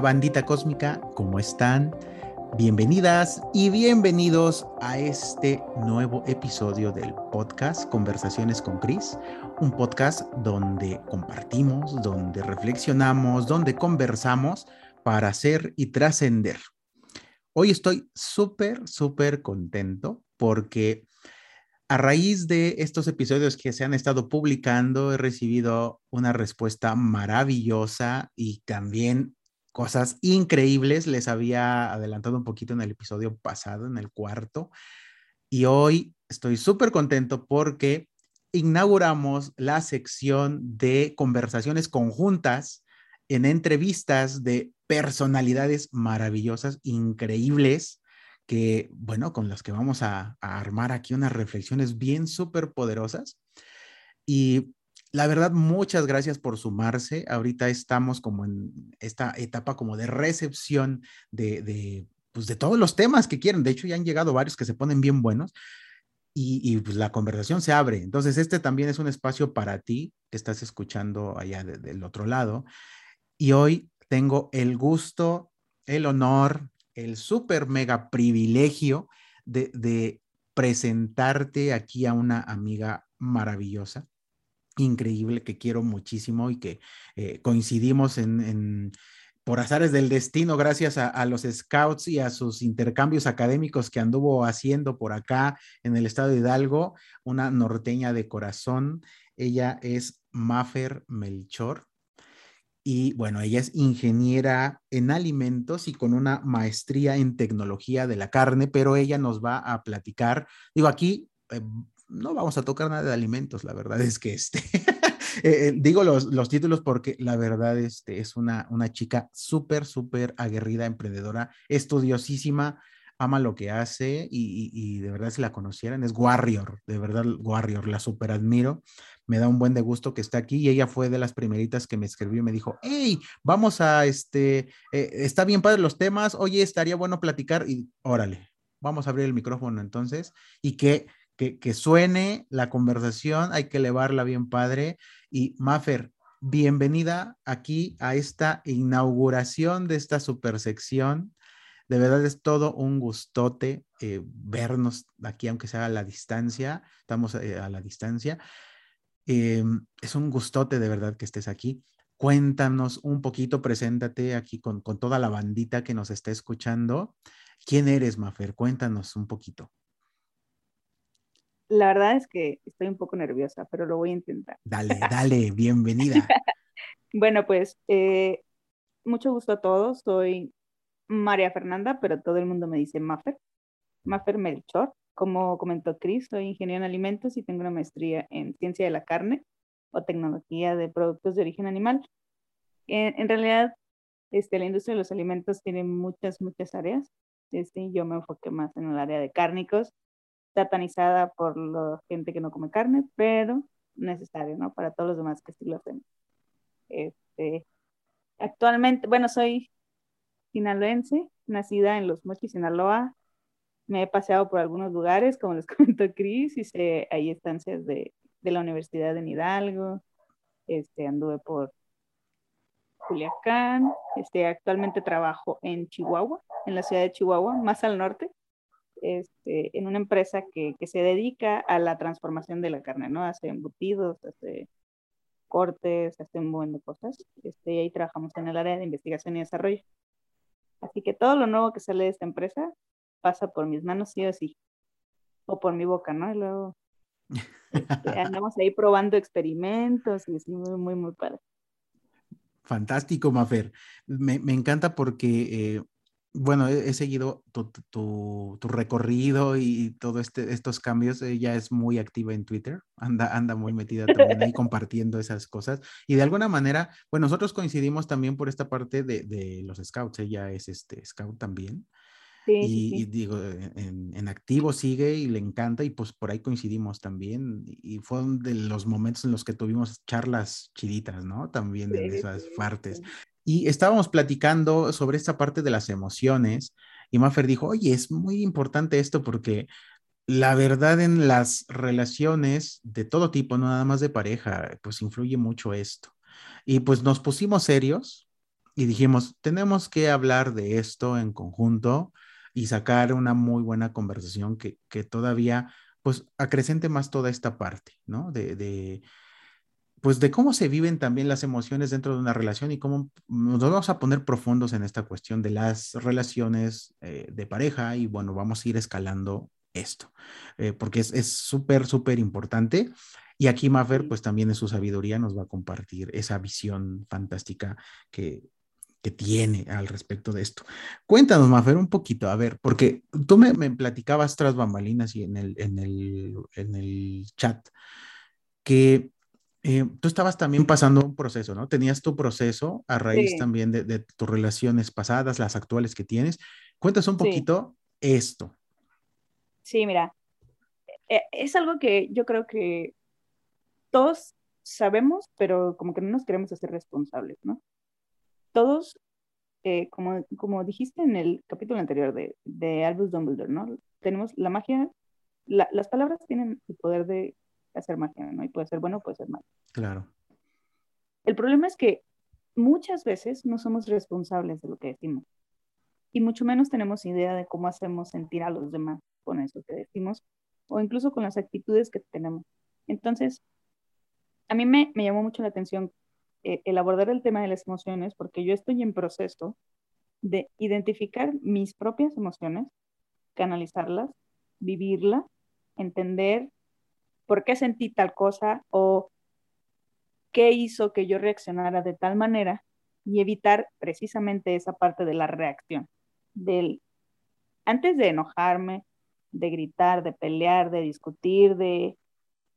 Bandita cósmica, ¿cómo están? Bienvenidas y bienvenidos a este nuevo episodio del podcast Conversaciones con Cris, un podcast donde compartimos, donde reflexionamos, donde conversamos para hacer y trascender. Hoy estoy súper, súper contento porque a raíz de estos episodios que se han estado publicando, he recibido una respuesta maravillosa y también cosas increíbles. Les había adelantado un poquito en el episodio pasado, en el cuarto. Y hoy estoy súper contento porque inauguramos la sección de conversaciones conjuntas en entrevistas de personalidades maravillosas, increíbles, que, bueno, con las que vamos a, armar aquí unas reflexiones bien súper poderosas. Y la verdad, muchas gracias por sumarse. Ahorita estamos como en esta etapa como de recepción de, pues de todos los temas que quieren. De hecho, ya han llegado varios que se ponen bien buenos y, pues la conversación se abre. Entonces, este también es un espacio para ti que estás escuchando allá de, del otro lado. Y hoy tengo el gusto, el honor, el súper mega privilegio de presentarte aquí a una amiga maravillosa increíble que quiero muchísimo y que eh, coincidimos en, por azares del destino, gracias a, los scouts y a sus intercambios académicos que anduvo haciendo por acá en el estado de Hidalgo, una norteña de corazón. Ella es Mafer Melchor. Y bueno, ella es ingeniera en alimentos y con una maestría en tecnología de la carne, pero ella nos va a platicar, digo, aquí eh, no vamos a tocar nada de alimentos, la verdad es que este, eh, digo los, los, títulos porque la verdad este, es una, una chica súper, súper aguerrida, emprendedora, estudiosísima, ama lo que hace y, de verdad si la conocieran es Warrior, de verdad Warrior, la súper admiro, me da un buen de gusto que está aquí y ella fue de las primeritas que me escribió y me dijo, hey, vamos a, este, eh, está bien padre los temas, oye, estaría bueno platicar y órale, vamos a abrir el micrófono entonces y que que, suene la conversación, hay que elevarla bien padre. Y Mafer, bienvenida aquí a esta inauguración de esta super sección. De verdad es todo un gustote eh, vernos aquí, aunque sea a la distancia, estamos eh, a la distancia. Eh, es un gustote de verdad que estés aquí. Cuéntanos un poquito, preséntate aquí con, con toda la bandita que nos está escuchando. ¿Quién eres, Mafer? Cuéntanos un poquito. La verdad es que estoy un poco nerviosa, pero lo voy a intentar. Dale, dale, bienvenida. bueno, pues eh, mucho gusto a todos. Soy María Fernanda, pero todo el mundo me dice Maffer. Maffer Melchor. Como comentó Cris, soy ingeniero en alimentos y tengo una maestría en ciencia de la carne o tecnología de productos de origen animal. En, en realidad, este, la industria de los alimentos tiene muchas, muchas áreas. Este, yo me enfoqué más en el área de cárnicos, satanizada por la gente que no come carne, pero necesario, ¿no? Para todos los demás que sí lo hacen. Este, actualmente, bueno, soy sinaloense, nacida en Los Mochis, Sinaloa. Me he paseado por algunos lugares, como les comentó Cris, hice ahí estancias de, de la Universidad de Hidalgo, este, anduve por Culiacán, este, actualmente trabajo en Chihuahua, en la ciudad de Chihuahua, más al norte, este, en una empresa que, que, se dedica a la transformación de la carne, ¿no? Hace embutidos, hace cortes, hace un buen de cosas. Este, y ahí trabajamos en el área de investigación y desarrollo. Así que todo lo nuevo que sale de esta empresa pasa por mis manos sí o sí, o por mi boca, ¿no? Y luego este, andamos ahí probando experimentos y es muy, muy, muy padre. Fantástico, Mafer. Me, me encanta porque eh, bueno, he, he seguido tu, tu, tu, recorrido y todos este, estos cambios. Ella es muy activa en Twitter, anda, anda muy metida también ahí compartiendo esas cosas. Y de alguna manera, bueno, nosotros coincidimos también por esta parte de, de los scouts. Ella es este scout también. Sí, y, sí, sí. y, digo, en, en, activo sigue y le encanta y pues por ahí coincidimos también. Y fue de los momentos en los que tuvimos charlas chiditas, ¿no? También Sí, en esas sí, partes. Y estábamos platicando sobre esta parte de las emociones y Maffer dijo, oye, es muy importante esto porque la verdad en las relaciones de todo tipo, no nada más de pareja, pues influye mucho esto. Y pues nos pusimos serios y dijimos, tenemos que hablar de esto en conjunto y sacar una muy buena conversación que, que todavía pues acrecente más toda esta parte, ¿no? De, pues de cómo se viven también las emociones dentro de una relación y cómo nos vamos a poner profundos en esta cuestión de las relaciones eh, de pareja y bueno, vamos a ir escalando esto, eh, porque es súper, súper importante. Y aquí Maffer, pues también en su sabiduría nos va a compartir esa visión fantástica que, que tiene al respecto de esto. Cuéntanos, Maffer, un poquito, a ver, porque tú me, me platicabas tras bambalinas y en el, en el, en el chat que eh, tú estabas también pasando un proceso, ¿no? Tenías tu proceso a raíz también de, de, tus relaciones pasadas, las actuales que tienes. Cuéntanos un poquito sí. esto. Sí, mira, e, es algo que yo creo que todos sabemos, pero como que no nos queremos hacer responsables, ¿no? Todos, eh, como, como dijiste en el capítulo anterior de, de Albus Dumbledore, ¿no? Tenemos la magia, la, las palabras tienen el poder de hacer magia, ¿no? Y puede ser bueno, puede ser malo. Claro. El problema es que muchas veces no somos responsables de lo que decimos y mucho menos tenemos idea de cómo hacemos sentir a los demás con eso que decimos o incluso con las actitudes que tenemos. Entonces, a mí me, me llamó mucho la atención eh, el abordar el tema de las emociones porque yo estoy en proceso de identificar mis propias emociones, canalizarlas, vivirlas, entender por qué sentí tal cosa o qué hizo que yo reaccionara de tal manera y evitar precisamente esa parte de la reacción, del antes de enojarme, de gritar, de pelear, de discutir, de,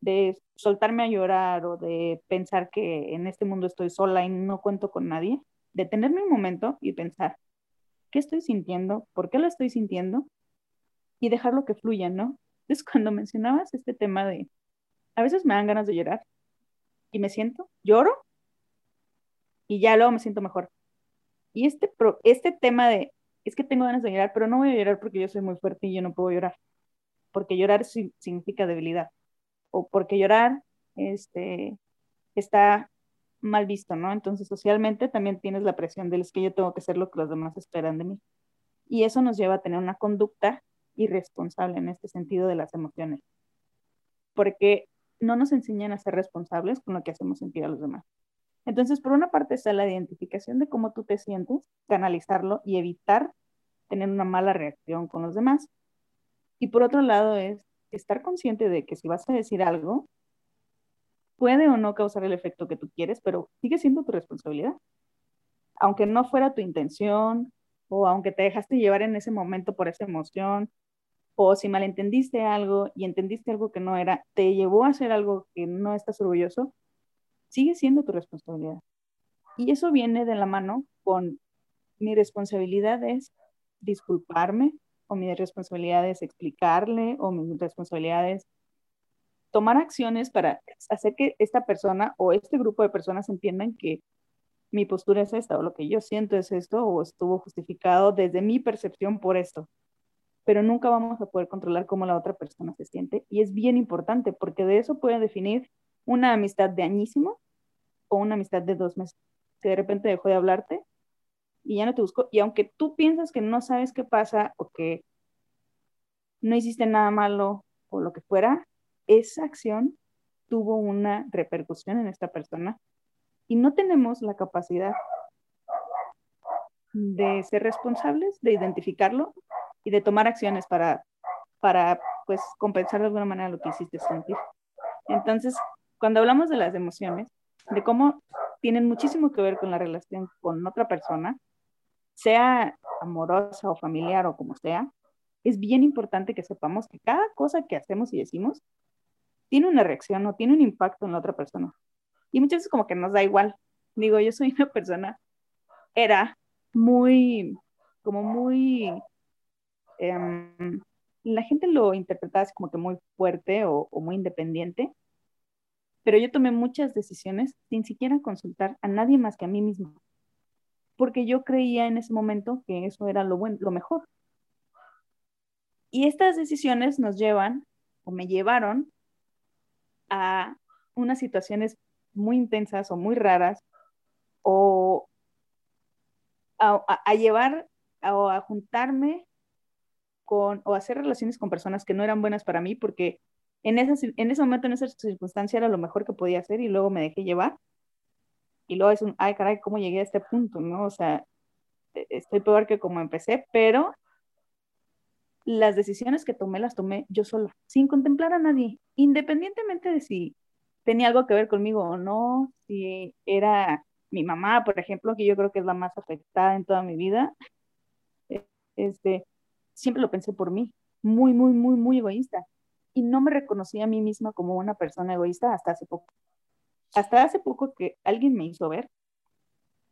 de soltarme a llorar o de pensar que en este mundo estoy sola y no cuento con nadie, detenerme un momento y pensar, ¿qué estoy sintiendo? ¿Por qué lo estoy sintiendo? Y dejarlo que fluya, ¿no? Entonces, cuando mencionabas este tema de, a veces me dan ganas de llorar y me siento, lloro y ya luego me siento mejor. Y este, pro, este tema de, es que tengo ganas de llorar, pero no voy a llorar porque yo soy muy fuerte y yo no puedo llorar, porque llorar significa debilidad, o porque llorar este, está mal visto, ¿no? Entonces socialmente también tienes la presión de es que yo tengo que hacer lo que los demás esperan de mí. Y eso nos lleva a tener una conducta irresponsable en este sentido de las emociones. Porque no nos enseñan a ser responsables con lo que hacemos sentir a los demás. Entonces, por una parte está la identificación de cómo tú te sientes, canalizarlo y evitar tener una mala reacción con los demás. Y por otro lado es estar consciente de que si vas a decir algo, puede o no causar el efecto que tú quieres, pero sigue siendo tu responsabilidad. Aunque no fuera tu intención o aunque te dejaste llevar en ese momento por esa emoción o si malentendiste algo y entendiste algo que no era, te llevó a hacer algo que no estás orgulloso, sigue siendo tu responsabilidad. Y eso viene de la mano con mi responsabilidad es disculparme, o mi responsabilidad es explicarle, o mi responsabilidad es tomar acciones para hacer que esta persona o este grupo de personas entiendan que mi postura es esta, o lo que yo siento es esto, o estuvo justificado desde mi percepción por esto pero nunca vamos a poder controlar cómo la otra persona se siente. Y es bien importante porque de eso puede definir una amistad de añísimo o una amistad de dos meses, que de repente dejó de hablarte y ya no te buscó. Y aunque tú piensas que no sabes qué pasa o que no hiciste nada malo o lo que fuera, esa acción tuvo una repercusión en esta persona y no tenemos la capacidad de ser responsables, de identificarlo y de tomar acciones para, para pues, compensar de alguna manera lo que hiciste sentir. Entonces, cuando hablamos de las emociones, de cómo tienen muchísimo que ver con la relación con otra persona, sea amorosa o familiar o como sea, es bien importante que sepamos que cada cosa que hacemos y decimos tiene una reacción o tiene un impacto en la otra persona. Y muchas veces como que nos da igual. Digo, yo soy una persona, era muy, como muy eh, la gente lo interpretaba como que muy fuerte o, o, muy independiente, pero yo tomé muchas decisiones sin siquiera consultar a nadie más que a mí misma, porque yo creía en ese momento que eso era lo, bueno, lo mejor. Y estas decisiones nos llevan o me llevaron a unas situaciones muy intensas o muy raras o a, llevar o a juntarme con, o hacer relaciones con personas que no eran buenas para mí, porque en, ese, en ese momento, en esa circunstancia, era lo mejor que podía hacer y luego me dejé llevar. Y luego es un, ay, caray, ¿cómo llegué a este punto? ¿no? O sea, e, estoy peor que como empecé, pero las decisiones que tomé las tomé yo sola, sin contemplar a nadie, independientemente de si tenía algo que ver conmigo o no, si era mi mamá, por ejemplo, que yo creo que es la más afectada en toda mi vida, e, este, siempre lo pensé por mí, muy, muy, muy, muy egoísta. Y no me reconocí a mí misma como una persona egoísta hasta hace poco. Hasta hace poco que alguien me hizo ver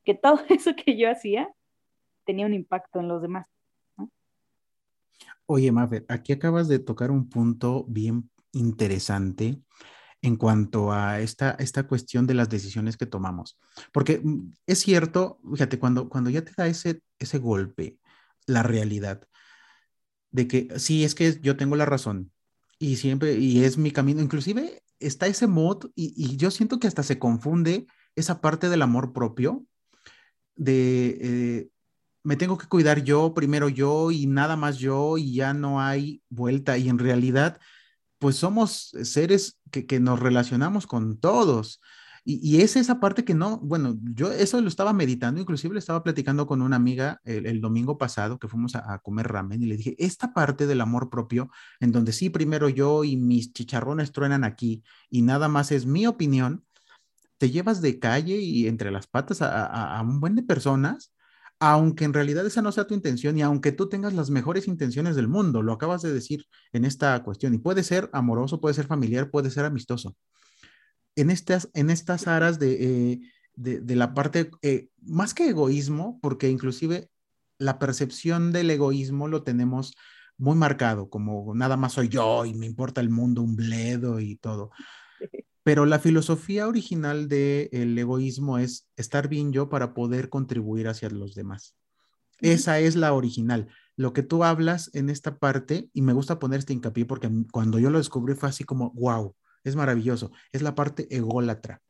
que todo eso que yo hacía tenía un impacto en los demás. Oye, Mafer, aquí acabas de tocar un punto bien interesante en cuanto a esta, esta cuestión de las decisiones que tomamos. Porque mm, es cierto, fíjate, cuando, cuando ya te da ese, ese golpe, la realidad, de que sí, es que yo tengo la razón y siempre, y es mi camino, inclusive está ese mod y, y yo siento que hasta se confunde esa parte del amor propio, de, eh, me tengo que cuidar yo, primero yo y nada más yo y ya no hay vuelta. Y en realidad, pues somos seres que, nos relacionamos con todos. Y, es esa parte que no, bueno, yo eso lo estaba meditando, inclusive le estaba platicando con una amiga el, domingo pasado que fuimos a, a, comer ramen y le dije, esta parte del amor propio, en donde sí, primero yo y mis chicharrones truenan aquí y nada más es mi opinión, te llevas de calle y entre las patas a, a un buen de personas aunque en realidad esa no sea tu intención y aunque tú tengas las mejores intenciones del mundo, lo acabas de decir en esta cuestión, y puede ser amoroso, puede ser familiar, puede ser amistoso. En estas, en estas aras de, eh, de, la parte, eh, más que egoísmo, porque inclusive la percepción del egoísmo lo tenemos muy marcado, como nada más soy yo y me importa el mundo, un bledo y todo. Pero la filosofía original del egoísmo es estar bien yo para poder contribuir hacia los demás. Esa es la original. Lo que tú hablas en esta parte, y me gusta poner este hincapié porque cuando yo lo descubrí fue así como, wow, es maravilloso. Es la parte ególatra.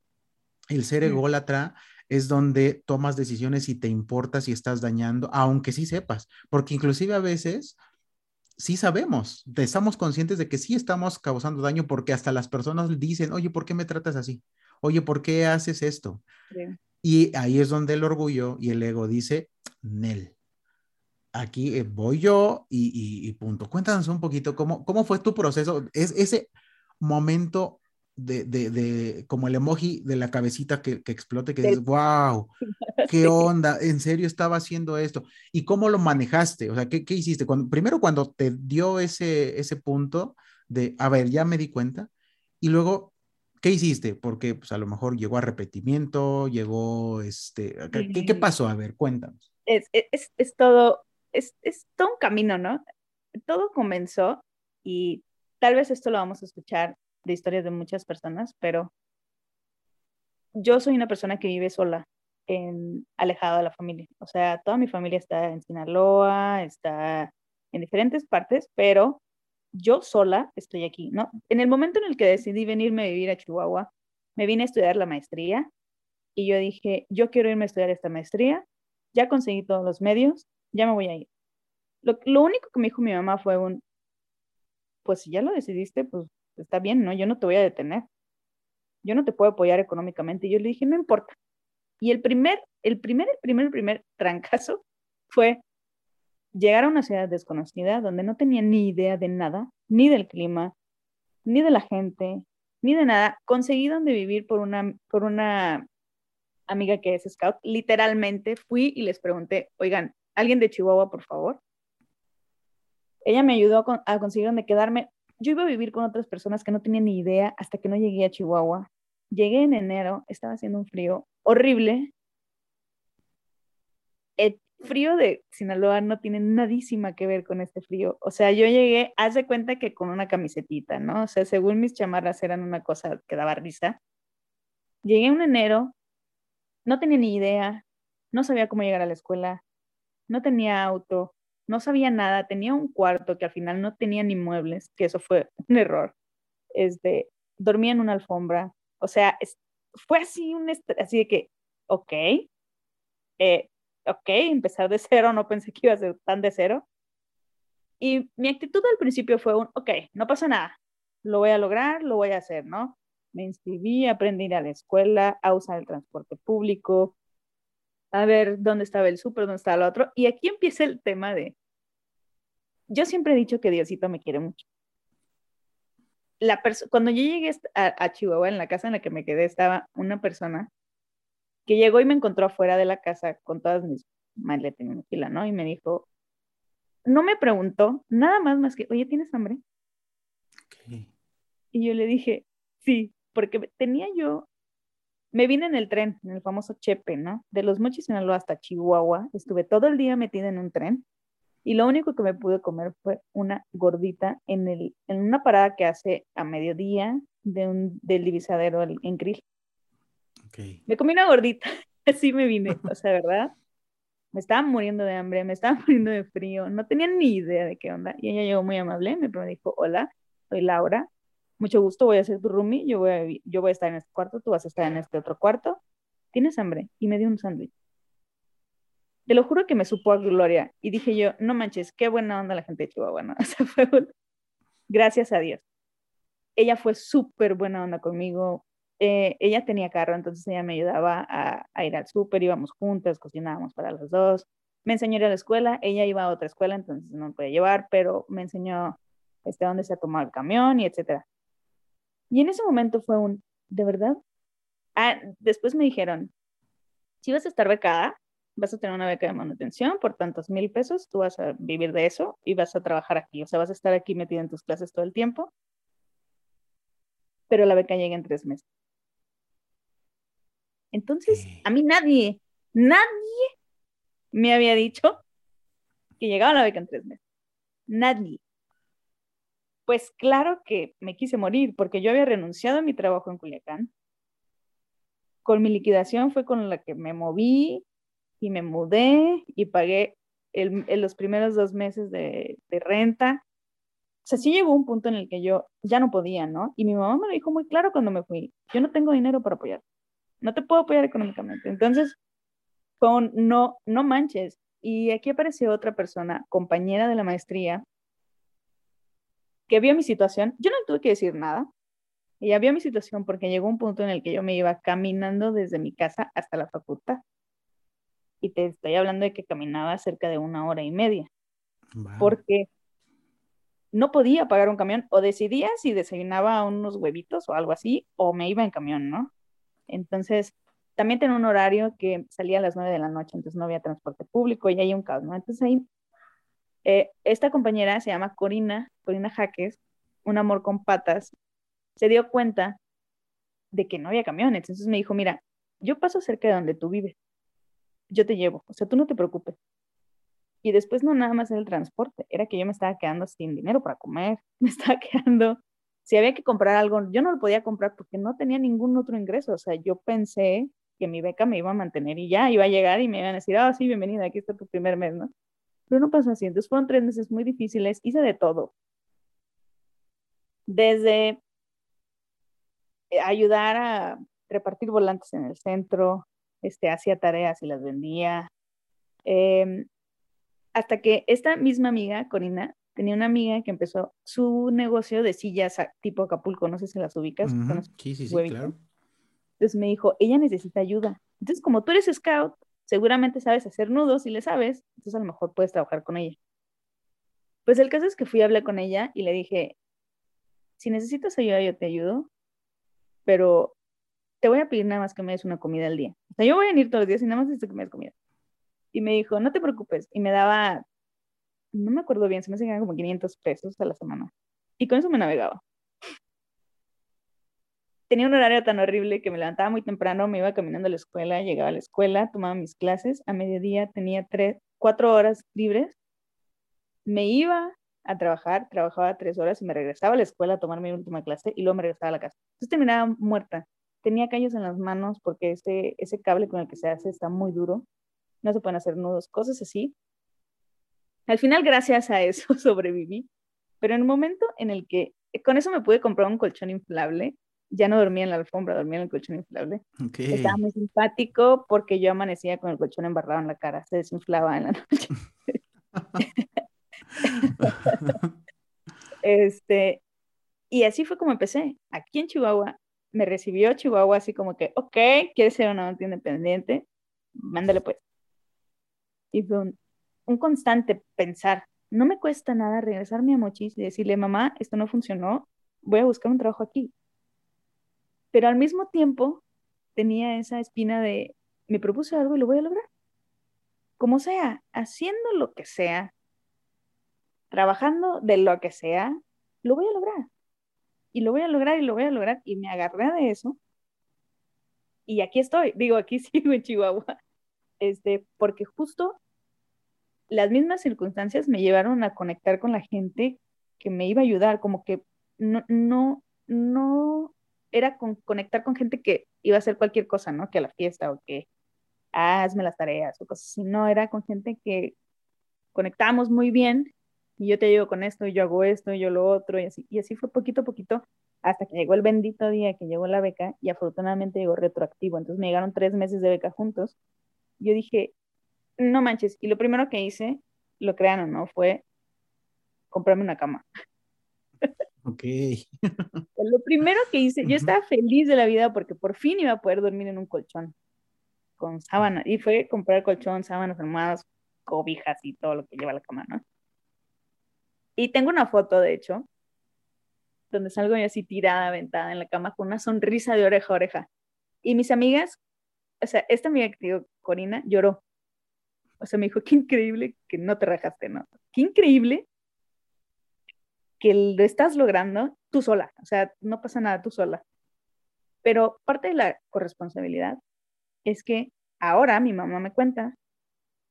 El ser ególatra es donde tomas decisiones y te importa si estás dañando, aunque sí sepas, porque inclusive a veces sí sabemos, estamos conscientes de que sí estamos causando daño porque hasta las personas dicen, oye, ¿por qué me tratas así? Oye, ¿por qué haces esto? Y ahí es donde el orgullo y el ego dice, Nel, aquí eh, voy yo y, punto. Cuéntanos un poquito cómo, cómo fue tu proceso, es ese momento de, de, de, como el emoji de la cabecita que, que explote, que dices, wow, qué onda, en serio estaba haciendo esto. ¿Y cómo lo manejaste? O sea, ¿qué, qué hiciste? Cuando, primero cuando te dio ese, ese punto de, a ver, ya me di cuenta, y luego, ¿qué hiciste? Porque pues a lo mejor llegó a repetimiento, llegó, este, ¿qué, qué pasó? A ver, cuéntanos. Es, es, es todo, es, es todo un camino, ¿no? Todo comenzó y tal vez esto lo vamos a escuchar de historias de muchas personas, pero yo soy una persona que vive sola, en, alejada de la familia. O sea, toda mi familia está en Sinaloa, está en diferentes partes, pero yo sola estoy aquí, ¿no? En el momento en el que decidí venirme a vivir a Chihuahua, me vine a estudiar la maestría y yo dije, yo quiero irme a estudiar esta maestría, ya conseguí todos los medios, ya me voy a ir. Lo, lo único que me dijo mi mamá fue un, pues si ya lo decidiste, pues está bien, ¿no? Yo no te voy a detener. Yo no te puedo apoyar económicamente. Y yo le dije, no importa. Y el primer, el primer, el primer, el primer trancazo fue llegar a una ciudad desconocida donde no tenía ni idea de nada, ni del clima, ni de la gente, ni de nada. Conseguí donde vivir por una, por una amiga que es scout. Literalmente fui y les pregunté, oigan, ¿alguien de Chihuahua, por favor? Ella me ayudó a conseguir donde quedarme yo iba a vivir con otras personas que no tenían ni idea hasta que no llegué a Chihuahua. Llegué en enero, estaba haciendo un frío horrible. El frío de Sinaloa no tiene nadísima que ver con este frío. O sea, yo llegué, haz de cuenta que con una camisetita, ¿no? O sea, según mis chamarras eran una cosa que daba risa. Llegué en enero, no tenía ni idea, no sabía cómo llegar a la escuela, no tenía auto, no sabía nada, tenía un cuarto que al final no tenía ni muebles, que eso fue un error. Este, dormía en una alfombra, o sea, fue así un así de que, ok, eh, ok, empezar de cero, no pensé que iba a ser tan de cero. Y mi actitud al principio fue un, ok, no pasa nada, lo voy a lograr, lo voy a hacer, ¿no? Me inscribí, aprendí a ir a la escuela, a usar el transporte público, a ver dónde estaba el súper, dónde estaba el otro. Y aquí empieza el tema de, yo siempre he dicho que Diosito me quiere mucho. La cuando yo llegué a, a, Chihuahua, en la casa en la que me quedé, estaba una persona que llegó y me encontró afuera de la casa con todas mis maletas y mi mochila, ¿no? Y me dijo, no me preguntó nada más más que, oye, ¿tienes hambre? Y yo le dije, sí, porque tenía yo, me vine en el tren, en el famoso Chepe, ¿no? De los Mochis Sinaloa hasta Chihuahua, estuve todo el día metida en un tren y lo único que me pude comer fue una gordita en, el, en una parada que hace a mediodía de un, del divisadero en Krill. Me comí una gordita, así me vine, o sea, ¿verdad? Me estaba muriendo de hambre, me estaba muriendo de frío, no tenía ni idea de qué onda. Y ella llegó muy amable, me dijo, hola, soy Laura, mucho gusto, voy a ser tu roomie, yo voy a, yo voy a estar en este cuarto, tú vas a estar en este otro cuarto. ¿Tienes hambre? Y me dio un sándwich. Te lo juro que me supo a gloria. Y dije yo, no manches, qué buena onda la gente de Chihuahua, ¿no? Gracias a Dios. Ella fue súper buena onda conmigo, eh, ella tenía carro, entonces ella me ayudaba a, ir al súper, íbamos juntas, cocinábamos para los dos. Me enseñó a ir a la escuela, ella iba a otra escuela, entonces no me podía llevar, pero me enseñó este, dónde se tomado el camión y etcétera. Y en ese momento fue un, ¿de verdad? Ah, después me dijeron, si vas a estar becada, vas a tener una beca de manutención por tantos mil pesos, tú vas a vivir de eso y vas a trabajar aquí, o sea, vas a estar aquí metida en tus clases todo el tiempo, pero la beca llega en tres meses. Entonces, a mí nadie, nadie me había dicho que llegaba la beca en tres meses. Nadie. Pues claro que me quise morir porque yo había renunciado a mi trabajo en Culiacán. Con mi liquidación fue con la que me moví y me mudé y pagué el, los primeros dos meses de, renta. O sea, sí llegó un punto en el que yo ya no podía, ¿no? Y mi mamá me lo dijo muy claro cuando me fui, yo no tengo dinero para apoyar no te puedo apoyar económicamente. Entonces, con no, no manches. Y aquí apareció otra persona, compañera de la maestría, que vio mi situación. Yo no tuve que decir nada. Ella vio mi situación porque llegó un punto en el que yo me iba caminando desde mi casa hasta la facultad. Y te estoy hablando de que caminaba cerca de una hora y media. Porque no podía pagar un camión. O decidía si desayunaba unos huevitos o algo así, o me iba en camión, ¿no? Entonces, también tengo un horario que salía a las 9 de la noche, entonces no había transporte público y hay un caos, ¿no? Entonces ahí, eh, esta compañera se llama Corina, Corina Jaques, un amor con patas, se dio cuenta de que no había camiones, entonces me dijo, mira, yo paso cerca de donde tú vives, yo te llevo, o sea, tú no te preocupes. Y después no nada más era el transporte, era que yo me estaba quedando sin dinero para comer, me estaba quedando si había que comprar algo, yo no lo podía comprar porque no tenía ningún otro ingreso. O sea, yo pensé que mi beca me iba a mantener y ya iba a llegar y me iban a decir, ah, sí, bienvenida, aquí está tu primer mes, ¿no? Pero no pasó así. Entonces fueron tres meses muy difíciles, hice de todo. Desde eh, ayudar a repartir volantes en el centro, este, hacía tareas y las vendía. Em, hasta que esta misma amiga, Corina, tenía una amiga que empezó su negocio de sillas tipo Acapulco, no sé si las ubicas. Sí, sí, sí, claro. Entonces me dijo, ella necesita ayuda. Entonces, como tú eres scout, seguramente sabes hacer nudos y le sabes, entonces a lo mejor puedes trabajar con ella. Pues el caso es que fui a hablar con ella y le dije, si necesitas ayuda, yo te ayudo, pero te voy a pedir nada más que me des una comida al día. O sea, yo voy a venir todos los días y nada más necesito que me des comida. Y me dijo, no te preocupes. Y me daba no me acuerdo bien, se me hacían como 500 pesos a la semana. Y con eso me navegaba. Tenía un horario tan horrible que me levantaba muy temprano, me iba caminando a la escuela, llegaba a la escuela, tomaba mis clases, a mediodía tenía tres, cuatro horas libres, me iba a trabajar, trabajaba tres horas y me regresaba a la escuela a tomar mi última clase y luego me regresaba a la casa. Entonces terminaba muerta. Tenía callos en las manos porque ese, ese cable con el que se hace está muy duro, no se pueden hacer nudos, cosas así. Al final, gracias a eso, sobreviví. Pero en un momento en el que con eso me pude comprar un colchón inflable ya no dormía en la alfombra, dormía en el colchón inflable. Estaba muy simpático porque yo amanecía con el colchón embarrado en la cara, se desinflaba en la noche. este, y así fue como empecé. Aquí en Chihuahua, me recibió Chihuahua así como que, ok, ¿quieres ser una independiente? Mándale pues. Y fue un, un constante pensar, no me cuesta nada regresarme a Mochis y decirle, mamá, esto no funcionó, voy a buscar un trabajo aquí. Pero al mismo tiempo tenía esa espina de, me propuse algo y lo voy a lograr. Como sea, haciendo lo que sea, trabajando de lo que sea, lo voy a lograr. Y lo voy a lograr y lo voy a lograr. Y me agarré de eso. Y aquí estoy, digo, aquí sigo en Chihuahua. Este, porque justo las mismas circunstancias me llevaron a conectar con la gente que me iba a ayudar, como que no, no, no era con, conectar con gente que iba a hacer cualquier cosa, ¿no? Que a la fiesta o que hazme las tareas o cosas así, no, era con gente que conectábamos muy bien y yo te ayudo con esto y yo hago esto y yo lo otro y así, y así fue poquito a poquito hasta que llegó el bendito día que llegó la beca y afortunadamente llegó retroactivo, entonces me llegaron tres meses de beca juntos. Yo dije, no manches. Y lo primero que hice, lo crean o no, fue comprarme una cama. Ok. lo primero que hice, yo estaba feliz de la vida porque por fin iba a poder dormir en un colchón con sábana. Y fue comprar colchón, sábanas, almohadas, cobijas y todo lo que lleva la cama, ¿no? Y tengo una foto, de hecho, donde salgo yo así tirada, aventada en la cama con una sonrisa de oreja a oreja. Y mis amigas, o sea, esta amiga que digo, Corina, lloró o sea, me dijo, qué increíble que no te rajaste, ¿no? Qué increíble que lo estás logrando tú sola, o sea, no pasa nada tú sola. Pero parte de la corresponsabilidad es que ahora mi mamá me cuenta,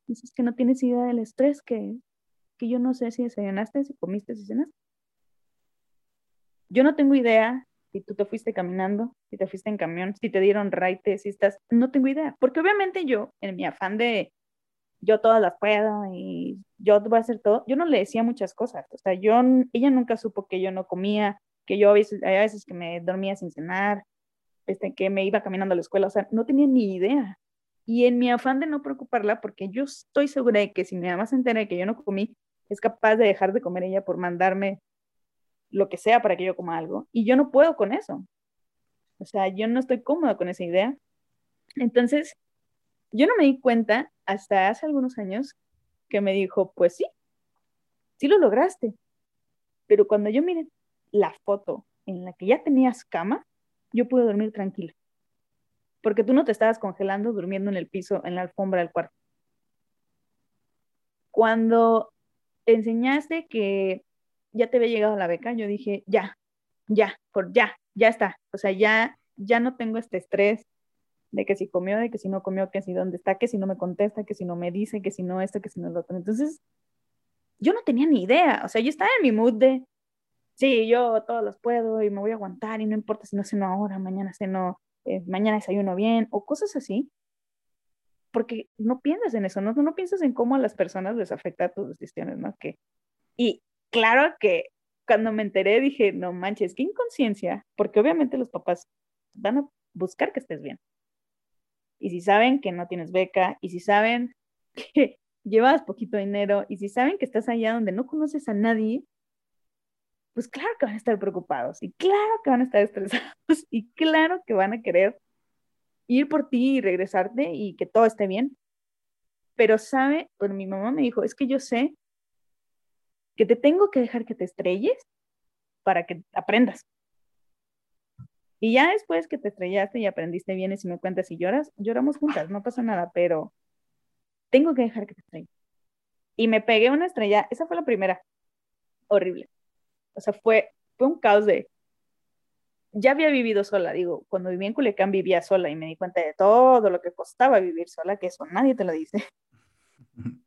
dices que no tienes idea del estrés que, que yo no sé si desayunaste, si comiste, si cenaste. Yo no tengo idea si tú te fuiste caminando, si te fuiste en camión, si te dieron raite, si estás, no tengo idea, porque obviamente yo, en mi afán de yo todas las puedo y yo voy a hacer todo. Yo no le decía muchas cosas, o sea, yo, ella nunca supo que yo no comía, que yo a veces, a veces que me dormía sin cenar, este, que me iba caminando a la escuela, o sea, no tenía ni idea. Y en mi afán de no preocuparla, porque yo estoy segura de que si mi mamá se entera de que yo no comí, es capaz de dejar de comer ella por mandarme lo que sea para que yo coma algo. Y yo no puedo con eso. O sea, yo no estoy cómoda con esa idea. Entonces, yo no me di cuenta hasta hace algunos años que me dijo, pues sí, sí lo lograste. Pero cuando yo miré la foto en la que ya tenías cama, yo pude dormir tranquila. Porque tú no te estabas congelando durmiendo en el piso, en la alfombra del cuarto. Cuando enseñaste que ya te había llegado la beca, yo dije, ya, ya, por ya, ya está. O sea, ya, ya no tengo este estrés, de que si comió, de que si no comió, que si dónde está, que si no me contesta, que si no me dice, que si no esto, que si no lo otro. Entonces, yo no tenía ni idea, o sea, yo estaba en mi mood de, sí, yo todos los puedo y me voy a aguantar y no importa si no ceno ahora, mañana ceno, eh, mañana desayuno bien o cosas así, porque no piensas en eso, ¿no? no piensas en cómo a las personas les afecta tus decisiones, ¿no? Que, y claro que cuando me enteré dije, no manches, qué inconsciencia, porque obviamente los papás van a buscar que estés bien y si saben que no tienes beca, y si saben que llevas poquito dinero, y si saben que estás allá donde no conoces a nadie, pues claro que van a estar preocupados, y claro que van a estar estresados, y claro que van a querer ir por ti y regresarte y que todo esté bien. Pero sabe, pues mi mamá me dijo, es que yo sé que te tengo que dejar que te estrelles para que aprendas. Y ya después que te estrellaste y aprendiste bien y si me cuentas y lloras, lloramos juntas, no pasa nada, pero tengo que dejar que te estrelles. Y me pegué una estrella, esa fue la primera, horrible. O sea, fue, fue un caos de, ya había vivido sola, digo, cuando viví en Culiacán vivía sola y me di cuenta de todo lo que costaba vivir sola, que eso nadie te lo dice.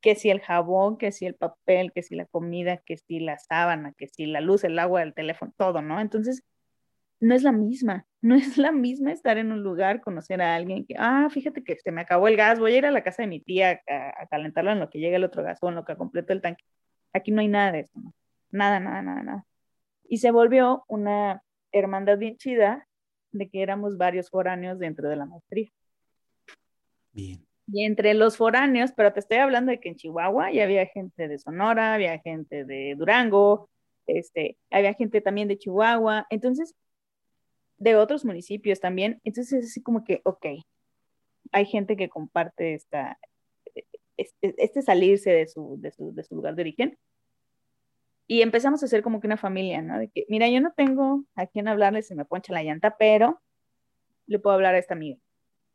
que si el jabón, que si el papel, que si la comida, que si la sábana, que si la luz, el agua, el teléfono, todo, ¿no? Entonces, no es la misma, no es la misma estar en un lugar, conocer a alguien que, ah, fíjate que se me acabó el gas, voy a ir a la casa de mi tía a, calentarlo en lo que llega el otro gas o en lo que completo el tanque. Aquí no hay nada de eso, ¿no? nada, nada, nada, nada. Y se volvió una hermandad bien chida de que éramos varios foráneos dentro de la maestría. Bien. Y entre los foráneos, pero te estoy hablando de que en Chihuahua ya había gente de Sonora, había gente de Durango, este, había gente también de Chihuahua, entonces, de otros municipios también. Entonces es así como que, ok, hay gente que comparte esta, este, salirse de su, de, su, de su lugar de origen. Y empezamos a ser como que una familia, ¿no? De que, mira, yo no tengo a quién hablarle, se me poncha la llanta, pero le puedo hablar a esta amiga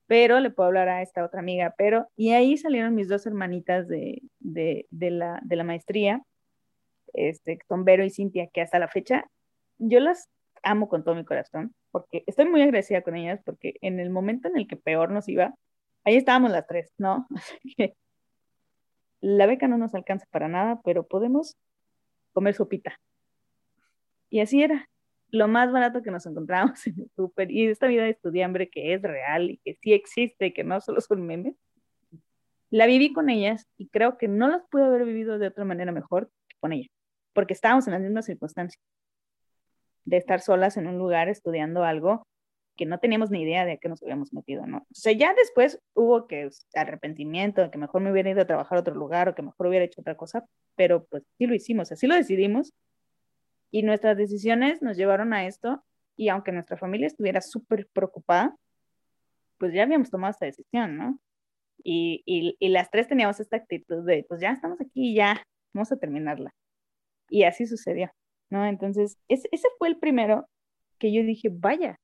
pero le puedo hablar a esta otra amiga, pero, y ahí salieron mis dos hermanitas de, de, de, la, de la maestría, este, son y Cintia, que hasta la fecha yo las amo con todo mi corazón, porque estoy muy agradecida con ellas, porque en el momento en el que peor nos iba, ahí estábamos las tres, ¿no? la beca no nos alcanza para nada, pero podemos comer sopita. Y así era, lo más barato que nos encontramos en el súper y esta vida de estudiambre que es real y que sí existe, que no solo son memes, la viví con ellas y creo que no las pude haber vivido de otra manera mejor que con ellas, porque estábamos en las mismas circunstancias de estar solas en un lugar estudiando algo que no teníamos ni idea de qué nos habíamos metido, ¿no? O sea, ya después hubo que arrepentimiento, que mejor me hubiera ido a trabajar a otro lugar o que mejor hubiera hecho otra cosa, pero pues sí lo hicimos, así lo decidimos y nuestras decisiones nos llevaron a esto y aunque nuestra familia estuviera súper preocupada, pues ya habíamos tomado esta decisión, ¿no? Y, y, las tres teníamos esta actitud de, pues ya estamos aquí y ya, vamos a terminarla. Y así sucedió, ¿no? Entonces, ese, fue el primero que yo dije, vaya.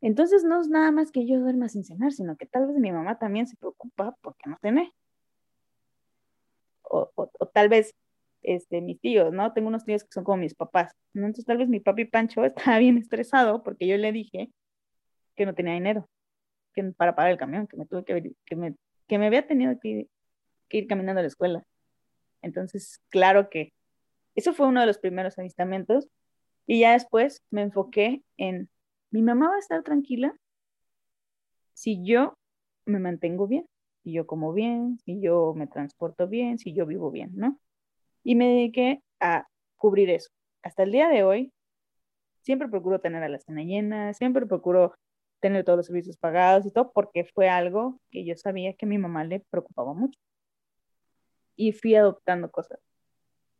Entonces no es nada más que yo duerma sin cenar, sino que tal vez mi mamá también se preocupa porque no cené. O, o, o tal vez este, mis tíos, ¿no? Tengo unos tíos que son como mis papás, ¿no? Entonces tal vez mi papi Pancho estaba bien estresado porque yo le dije que no tenía dinero que, para pagar el camión, que me tuve que, que me, que me había tenido que ir caminando a la escuela. Entonces, claro que eso fue uno de los primeros avistamientos y ya después me enfoqué en, mi mamá va a estar tranquila si yo me mantengo bien, si yo como bien, si yo me transporto bien, si yo vivo bien, ¿no? y me dediqué a cubrir eso. Hasta el día de hoy, siempre procuro tener a la cena llena, siempre procuro tener todos los servicios pagados y todo, porque fue algo que yo sabía que a mi mamá le preocupaba mucho. Y fui adoptando cosas.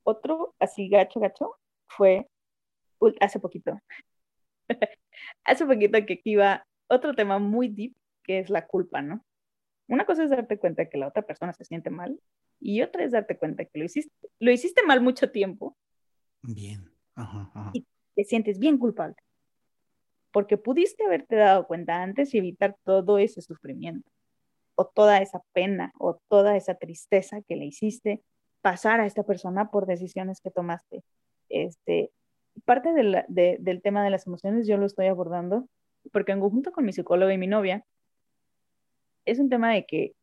Otro, así gacho, gacho, fue hace poquito. hace poquito que iba otro tema muy deep, que es la culpa, ¿no? Una cosa es darte cuenta que la otra persona se siente mal y otra es darte cuenta que lo hiciste, lo hiciste mal mucho tiempo. Bien. Y te sientes bien culpable. Porque pudiste haberte dado cuenta antes y evitar todo ese sufrimiento, o toda esa pena, o toda esa tristeza que le hiciste pasar a esta persona por decisiones que tomaste. Este, parte del tema de las emociones yo lo estoy abordando porque en conjunto con mi psicóloga y mi novia, es un tema de que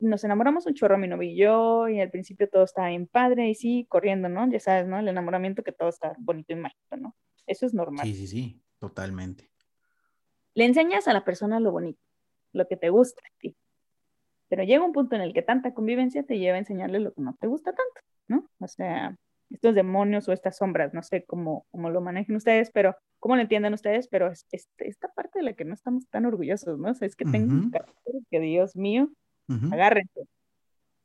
nos enamoramos un chorro, mi novio y yo, y al principio todo estaba bien padre, y sí, corriendo, ¿no? Ya sabes, ¿no? El enamoramiento que todo está bonito y mágico, ¿no? Eso es normal. Sí, sí, sí, totalmente. Le enseñas a la persona lo bonito, lo que te gusta a ti. Pero llega un punto en el que tanta convivencia te lleva a enseñarle lo que no te gusta tanto, ¿no? O sea, estos demonios o estas sombras, no sé cómo, cómo lo manejen ustedes, pero cómo lo entienden ustedes, pero es, esta parte de la que no estamos tan orgullosos, ¿no? O sea, es que tengo un carácter que, Dios mío, agárrense.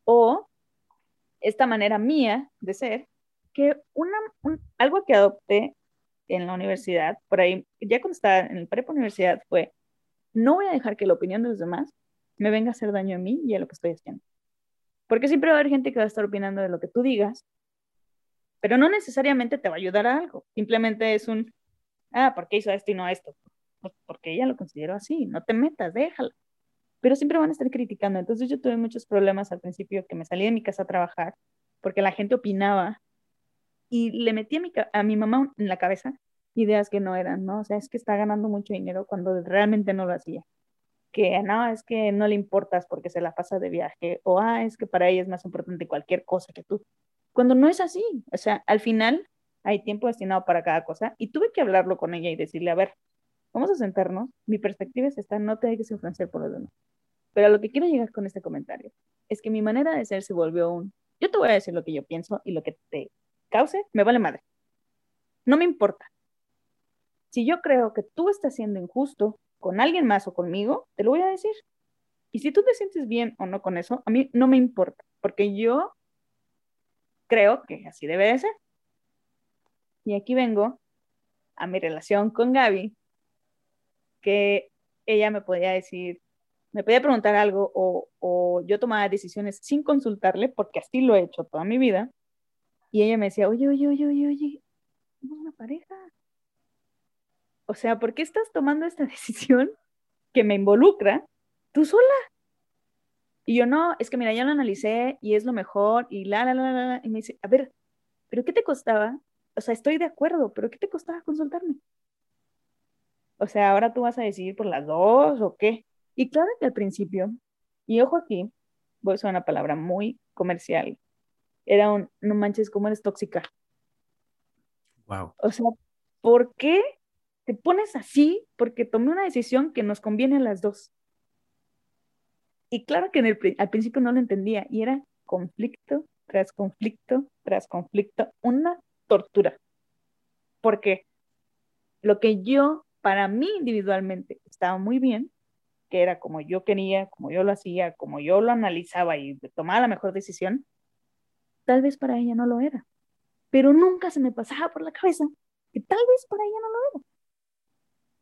O esta manera mía de ser, que una, algo que adopté en la universidad, por ahí, ya cuando estaba en el prepa universidad, fue, no voy a dejar que la opinión de los demás me venga a hacer daño a mí y a lo que estoy haciendo. Porque siempre va a haber gente que va a estar opinando de lo que tú digas, pero no necesariamente te va a ayudar a algo. Simplemente es un, ah, ¿por qué hizo esto y no esto? Pues porque ella lo consideró así, no te metas, déjala pero siempre van a estar criticando. Entonces yo tuve muchos problemas al principio que me salí de mi casa a trabajar porque la gente opinaba y le metí a mi, a mi mamá en la cabeza ideas que no eran, ¿no? O sea, es que está ganando mucho dinero cuando realmente no lo hacía. Que no, es que no le importas porque se la pasa de viaje, o ah, es que para ella es más importante cualquier cosa que tú. Cuando no es así, o sea, al final hay tiempo destinado para cada cosa y tuve que hablarlo con ella y decirle, a ver, vamos a sentarnos, mi perspectiva es esta, no te dejes influenciar por lo demás. Pero a lo que quiero llegar con este comentario es que mi manera de ser se volvió un, yo te voy a decir lo que yo pienso y lo que te cause, me vale madre. No me importa. Si yo creo que tú estás siendo injusto con alguien más o conmigo, te lo voy a decir. Y si tú te sientes bien o no con eso, a mí no me importa, porque yo creo que así debe de ser. Y aquí vengo a mi relación con Gaby, que ella me podía decir, me podía preguntar algo o, o, yo tomaba decisiones sin consultarle, porque así lo he hecho toda mi vida. Y ella me decía, oye, oye, oye, oye, oye, somos una pareja. O sea, ¿por qué estás tomando esta decisión que me involucra tú sola? Y yo no, es que mira, ya lo analicé y es lo mejor y la, la, la, la. Y me dice, a ver, ¿pero qué te costaba? O sea, estoy de acuerdo, pero ¿qué te costaba consultarme? O sea, ahora tú vas a decidir por las dos o qué. Y claro que al principio, y ojo aquí, voy a usar una palabra muy comercial, era un, no manches, ¿cómo eres tóxica? Wow. O sea, ¿por qué te pones así? Porque tomé una decisión que nos conviene a las dos. Y claro que en el, al principio no lo entendía y era conflicto tras conflicto tras conflicto, una tortura. Porque lo que yo, para mí individualmente, estaba muy bien, que era como yo quería, como yo lo hacía, como yo lo analizaba y tomaba la mejor decisión, tal vez para ella no lo era. Pero nunca se me pasaba por la cabeza que tal vez para ella no lo era.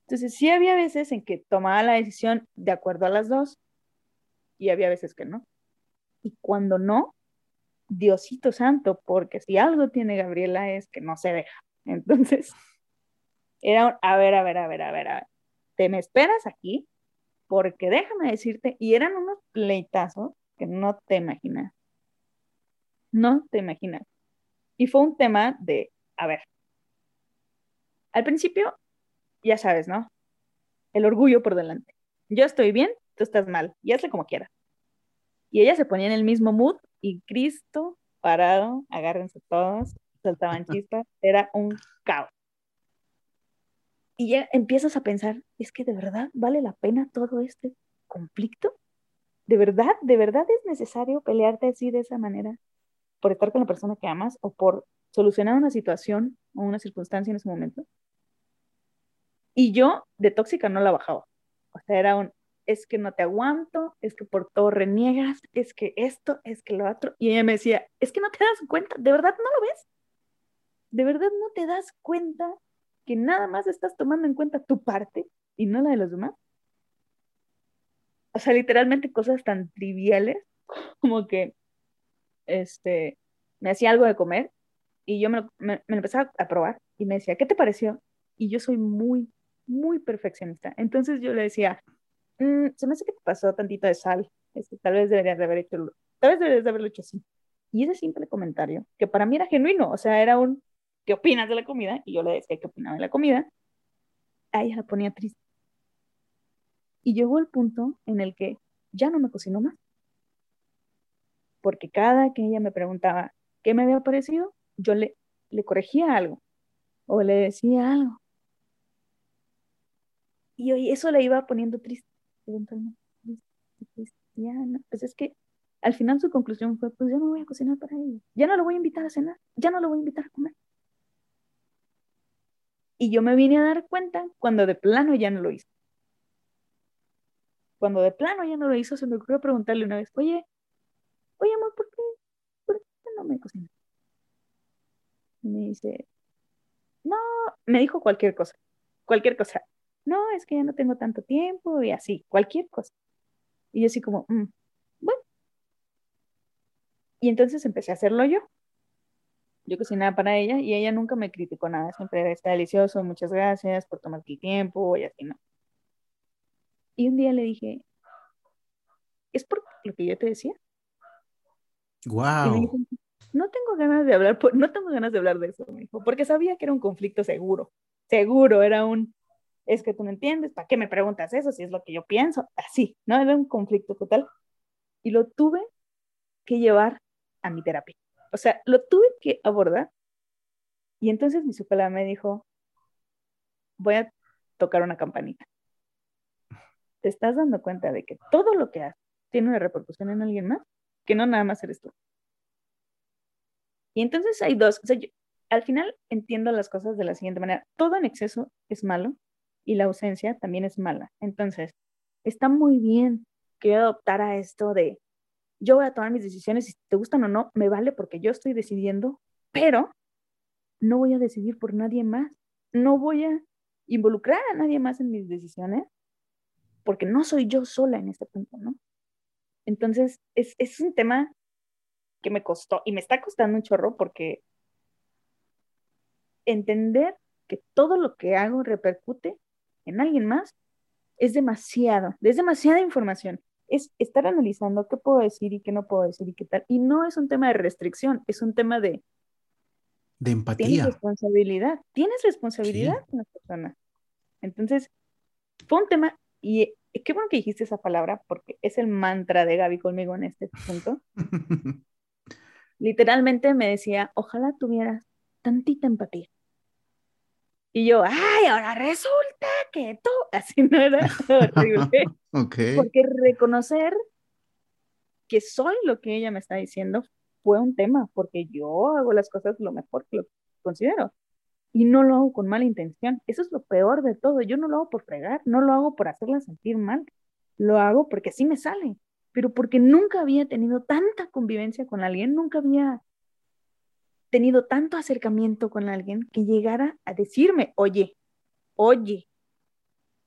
Entonces sí había veces en que tomaba la decisión de acuerdo a las dos y había veces que no. Y cuando no, Diosito santo, porque si algo tiene Gabriela es que no se deja. Entonces, era, a ver, a ver, a ver, a ver, a ver, te me esperas aquí, porque déjame decirte, y eran unos pleitazos que no te imaginas. No te imaginas. Y fue un tema de, a ver, al principio, ya sabes, ¿no? El orgullo por delante. Yo estoy bien, tú estás mal, y hazle como quieras. Y ella se ponía en el mismo mood y Cristo parado, agárrense todos, saltaban chispas, era un caos. Y ya empiezas a pensar, es que de verdad vale la pena todo este conflicto? ¿De verdad, de verdad es necesario pelearte así de esa manera por estar con la persona que amas o por solucionar una situación o una circunstancia en ese momento? Y yo de tóxica no la bajaba. O sea, era un, es que no te aguanto, es que por todo reniegas, es que esto, es que lo otro. Y ella me decía, es que no te das cuenta, ¿de verdad no lo ves? ¿De verdad no te das cuenta que nada más estás tomando en cuenta tu parte y no la de los demás? O sea, literalmente cosas tan triviales como que este, me hacía algo de comer y yo me lo, me, me lo empezaba a probar y me decía, ¿qué te pareció? Y yo soy muy, muy perfeccionista. Entonces yo le decía, Mm, se me hace que te pasó tantito de sal, este, tal vez deberías de haber hecho, tal vez deberías de haberlo hecho así. Y ese simple comentario, que para mí era genuino, o sea, era un, ¿qué opinas de la comida? Y yo le decía, ¿qué opinaba de la comida? A ella la ponía triste. Y llegó el punto en el que ya no me cocinó más. Porque cada que ella me preguntaba qué me había parecido, yo le, le corregía algo o le decía algo. Y eso le iba poniendo triste eventualmente cristiana. Pues es que al final su conclusión fue, pues ya no voy a cocinar para ella, ya no lo voy a invitar a cenar, ya no lo voy a invitar a comer. Y yo me vine a dar cuenta cuando de plano ya no lo hizo. Cuando de plano ya no lo hizo, se me ocurrió preguntarle una vez, oye, oye, amor, ¿por qué, ¿por qué no me cocinas? Y me dice, no, me dijo cualquier cosa, cualquier cosa no, es que ya no tengo tanto tiempo y así, cualquier cosa. Y yo así como, mm, bueno. Y entonces empecé a hacerlo yo. Yo cocinaba para ella y ella nunca me criticó nada, siempre era, está delicioso, muchas gracias por tomarte el tiempo y así, ¿no? Y un día le dije, ¿es por lo que yo te decía? Wow. no tengo ganas de hablar, no tengo ganas de hablar de eso, me dijo, porque sabía que era un conflicto seguro, seguro, era un, es que tú no entiendes, ¿para qué me preguntas eso si es lo que yo pienso? Así, ¿no? Era un conflicto total. Y lo tuve que llevar a mi terapia. O sea, lo tuve que abordar. Y entonces mi psicóloga me dijo, voy a tocar una campanita. ¿Te estás dando cuenta de que todo lo que haces tiene una repercusión en alguien más? Que no nada más eres tú. Y entonces hay dos, o sea, al final entiendo las cosas de la siguiente manera. Todo en exceso es malo y la ausencia también es mala. Entonces, está muy bien que yo adoptara esto de yo voy a tomar mis decisiones, si te gustan o no, me vale porque yo estoy decidiendo, pero no voy a decidir por nadie más. No voy a involucrar a nadie más en mis decisiones porque no soy yo sola en este punto, ¿no? Entonces, es, es un tema que me costó y me está costando un chorro porque entender que todo lo que hago repercute en alguien más es demasiado, es demasiada información. Es estar analizando qué puedo decir y qué no puedo decir y qué tal. Y no es un tema de restricción, es un tema de... De empatía. Tienes responsabilidad, tienes responsabilidad con la persona. Entonces, fue un tema, y qué bueno que dijiste esa palabra, porque es el mantra de Gaby conmigo en este punto. Literalmente me decía, ojalá tuvieras tantita empatía. Y yo, ay, ahora resulta que tú, así no era horrible. Porque reconocer que soy lo que ella me está diciendo fue un tema, porque yo hago las cosas lo mejor que lo considero. Y no lo hago con mala intención. Eso es lo peor de todo. Yo no lo hago por fregar, no lo hago por hacerla sentir mal. Lo hago porque sí me sale, pero porque nunca había tenido tanta convivencia con alguien, nunca había tenido tanto acercamiento con alguien que llegara a decirme, oye, oye,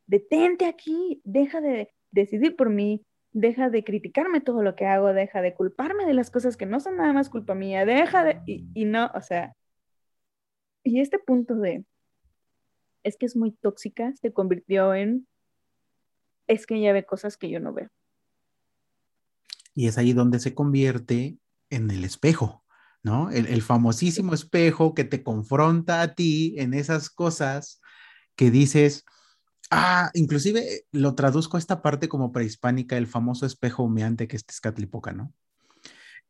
detente aquí, deja de decidir por mí, deja de criticarme todo lo que hago, deja de culparme de las cosas que no son nada más culpa mía, deja de, y, y no, o sea, y este punto de, es que es muy tóxica, se convirtió en, es que ella ve cosas que yo no veo. Y es ahí donde se convierte en el espejo. ¿No? El, famosísimo espejo que te confronta a ti en esas cosas que dices, ah, inclusive lo traduzco a esta parte como prehispánica, el famoso espejo humeante que es Tezcatlipoca, ¿no?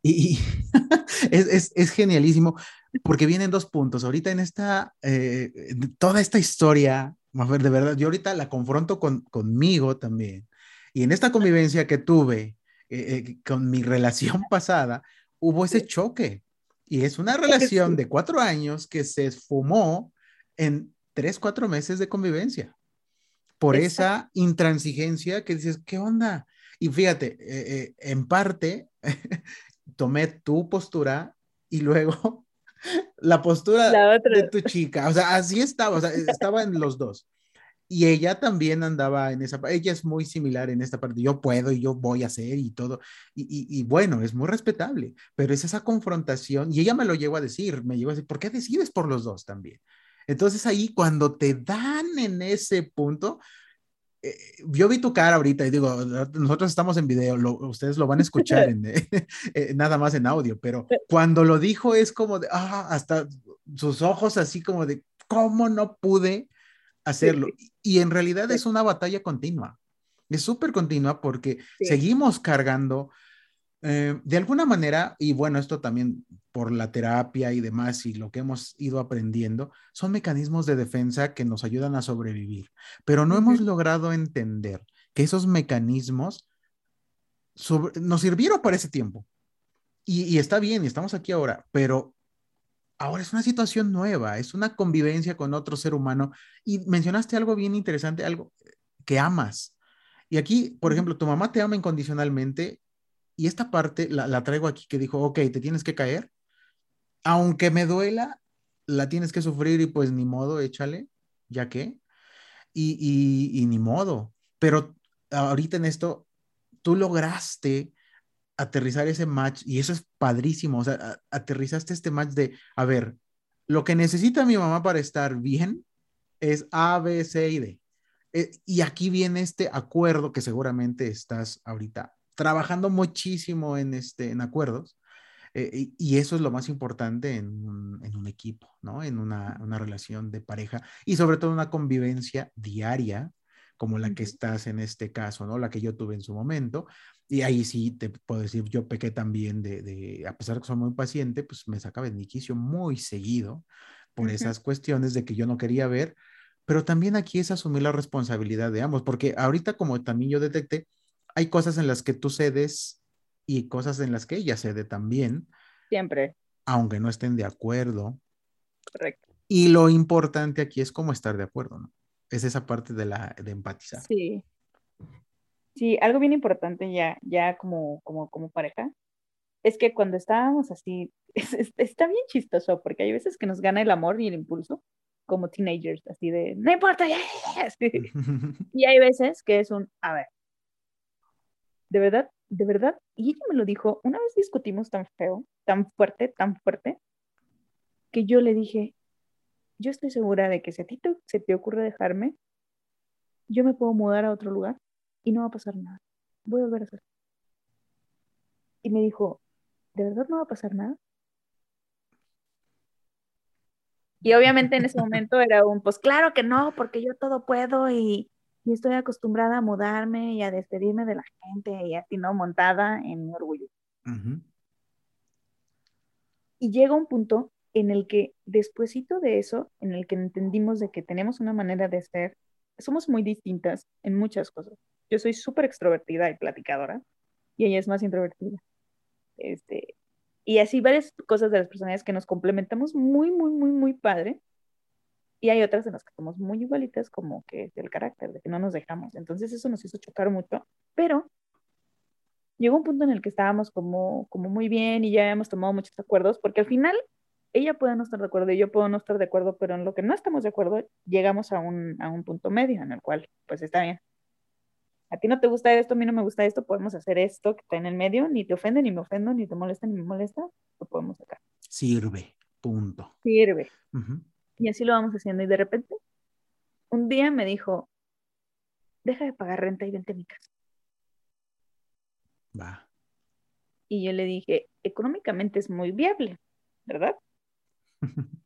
Y, es, genialísimo porque vienen dos puntos. Ahorita en esta, eh, toda esta historia, a ver, de verdad, yo ahorita la confronto con, conmigo también. Y en esta convivencia que tuve eh, eh, con mi relación pasada, hubo ese choque. Y es una relación de cuatro años que se esfumó en tres, cuatro meses de convivencia. Por esa intransigencia que dices, ¿qué onda? Y fíjate, eh, eh, en parte tomé tu postura y luego la postura de tu chica. O sea, así estaba, o sea, estaba en los dos y ella también andaba en esa, ella es muy similar en esta parte, yo puedo y yo voy a hacer y todo, y, bueno, es muy respetable, pero es esa confrontación, y ella me lo llegó a decir, me llegó a decir, ¿por qué decides por los dos también? Entonces ahí cuando te dan en ese punto, eh, yo vi tu cara ahorita y digo, nosotros estamos en video, ustedes lo van a escuchar en, eh, nada más en audio, pero cuando lo dijo es como de, ah, hasta sus ojos así como de, ¿cómo no pude? Hacerlo. Y en realidad es una batalla continua. Es súper continua porque seguimos cargando eh, de alguna manera, y bueno, esto también por la terapia y demás y lo que hemos ido aprendiendo, son mecanismos de defensa que nos ayudan a sobrevivir, pero no hemos logrado entender que esos mecanismos nos sirvieron para ese tiempo. Y, y, está bien, y estamos aquí ahora, pero ahora es una situación nueva, es una convivencia con otro ser humano. Y mencionaste algo bien interesante, algo que amas. Y aquí, por ejemplo, tu mamá te ama incondicionalmente y esta parte la, traigo aquí que dijo, ok, te tienes que caer, aunque me duela, la tienes que sufrir y pues ni modo, échale, ya que, y, y, y ni modo. Pero ahorita en esto, tú lograste aterrizar ese match y eso es padrísimo, o sea, aterrizaste este match de, a ver, lo que necesita mi mamá para estar bien es A, B, C y D. Eh, y aquí viene este acuerdo que seguramente estás ahorita trabajando muchísimo en, este, en acuerdos. Eh, y, eso es lo más importante en un, en un equipo, ¿no? En una, una, relación de pareja y sobre todo una convivencia diaria como la que estás en este caso, ¿no? La que yo tuve en su momento, y ahí sí te puedo decir, yo pequé también de, de a pesar de que soy muy paciente, pues me sacaba de quicio muy seguido por esas cuestiones de que yo no quería ver, pero también aquí es asumir la responsabilidad de ambos, porque ahorita como también yo detecté, hay cosas en las que tú cedes y cosas en las que ella cede también. Siempre. Aunque no estén de acuerdo. Correcto. Y lo importante aquí es cómo estar de acuerdo, ¿no? Es esa parte de la de empatizar. Sí. Sí, algo bien importante ya, ya como, como, como pareja, es que cuando estábamos así, está bien chistoso, porque hay veces que nos gana el amor y el impulso, como teenagers, así de, no importa, ya, y hay veces que es un, a ver, de verdad, de verdad, y ella me lo dijo, una vez discutimos tan feo, tan fuerte, tan fuerte, que yo le dije, yo estoy segura de que si a ti se te ocurre dejarme, yo me puedo mudar a otro lugar y no va a pasar nada. Voy a volver a hacer. Y me dijo, ¿de verdad no va a pasar nada? Y obviamente en ese momento era un, pues claro que no, porque yo todo puedo y, y estoy acostumbrada a mudarme y a despedirme de la gente y así, ¿no? Montada en mi orgullo. Y llega un punto en el que despuesito de eso, en el que entendimos de que tenemos una manera de ser, somos muy distintas en muchas cosas. Yo soy súper extrovertida y platicadora y ella es más introvertida. Este, y así varias cosas de las personalidades que nos complementamos muy, muy, muy, muy padre. Y hay otras en las que somos muy igualitas, como que es el carácter, de que no nos dejamos. Entonces eso nos hizo chocar mucho, pero llegó un punto en el que estábamos como, como muy bien y ya hemos tomado muchos acuerdos, porque al final ella puede no estar de acuerdo y yo puedo no estar de acuerdo, pero en lo que no estamos de acuerdo llegamos a un, a un punto medio en el cual pues está bien. A ti no te gusta esto, a mí no me gusta esto, podemos hacer esto que está en el medio, ni te ofende, ni me ofendo, ni te molesta, ni me molesta, lo podemos sacar. Sirve, punto. Sirve. Y así lo vamos haciendo. Y de repente, un día me dijo, deja de pagar renta y vente a mi casa. Va. Y yo le dije, económicamente es muy viable, ¿verdad?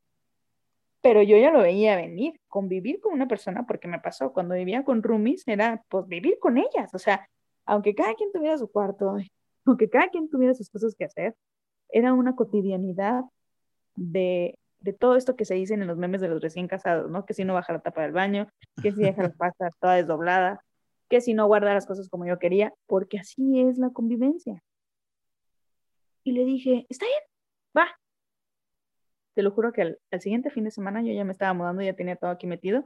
Pero yo ya lo veía venir, convivir con una persona, porque me pasó, cuando vivía con roomies, era pues vivir con ellas, o sea, aunque cada quien tuviera su cuarto, aunque cada quien tuviera sus cosas que hacer, era una cotidianidad de, de todo esto que se dicen en los memes de los recién casados, ¿no? Que si no baja la tapa del baño, que si deja la pasta toda desdoblada, que si no guarda las cosas como yo quería, porque así es la convivencia. Y le dije, está bien, va. Te lo juro que al, siguiente fin de semana yo ya me estaba mudando, ya tenía todo aquí metido.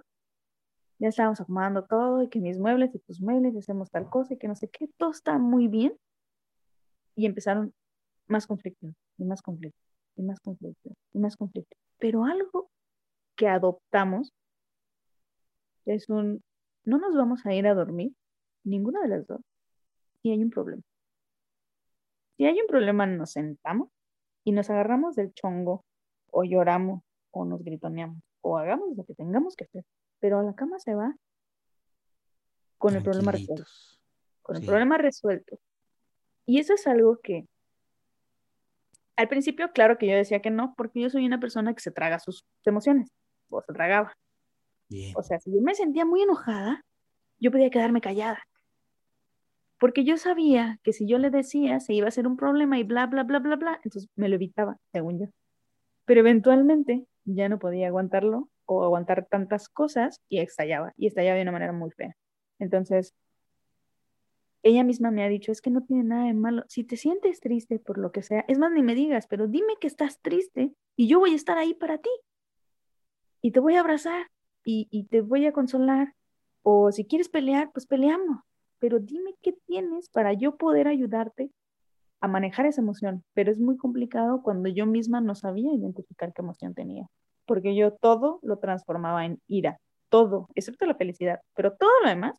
Ya estábamos acomodando todo, y que mis muebles y tus muebles, y hacemos tal cosa, y que no sé qué, todo está muy bien. Y empezaron más conflictos, y más conflictos, y más conflictos, y más conflictos. Pero algo que adoptamos es un, no nos vamos a ir a dormir, ninguna de las dos, si hay un problema. Si hay un problema, nos sentamos y nos agarramos del chongo, o lloramos, o nos gritoneamos, o hagamos lo que tengamos que hacer, pero a la cama se va con el problema resuelto. Con el problema resuelto. Y eso es algo que al principio, claro que yo decía que no, porque yo soy una persona que se traga sus emociones, o se tragaba. O sea, si yo me sentía muy enojada, yo podía quedarme callada. Porque yo sabía que si yo le decía, se iba a hacer un problema y bla, bla, bla, bla, bla, entonces me lo evitaba, según yo. Pero eventualmente ya no podía aguantarlo o aguantar tantas cosas y estallaba, y estallaba de una manera muy fea. Entonces, ella misma me ha dicho, es que no tiene nada de malo. Si te sientes triste por lo que sea, es más, ni me digas, pero dime que estás triste y yo voy a estar ahí para ti. Y te voy a abrazar y, te voy a consolar. O si quieres pelear, pues peleamos. Pero dime qué tienes para yo poder ayudarte a manejar esa emoción. Pero es muy complicado cuando yo misma no sabía identificar qué emoción tenía. Porque yo todo lo transformaba en ira. Todo, excepto la felicidad. Pero todo lo demás,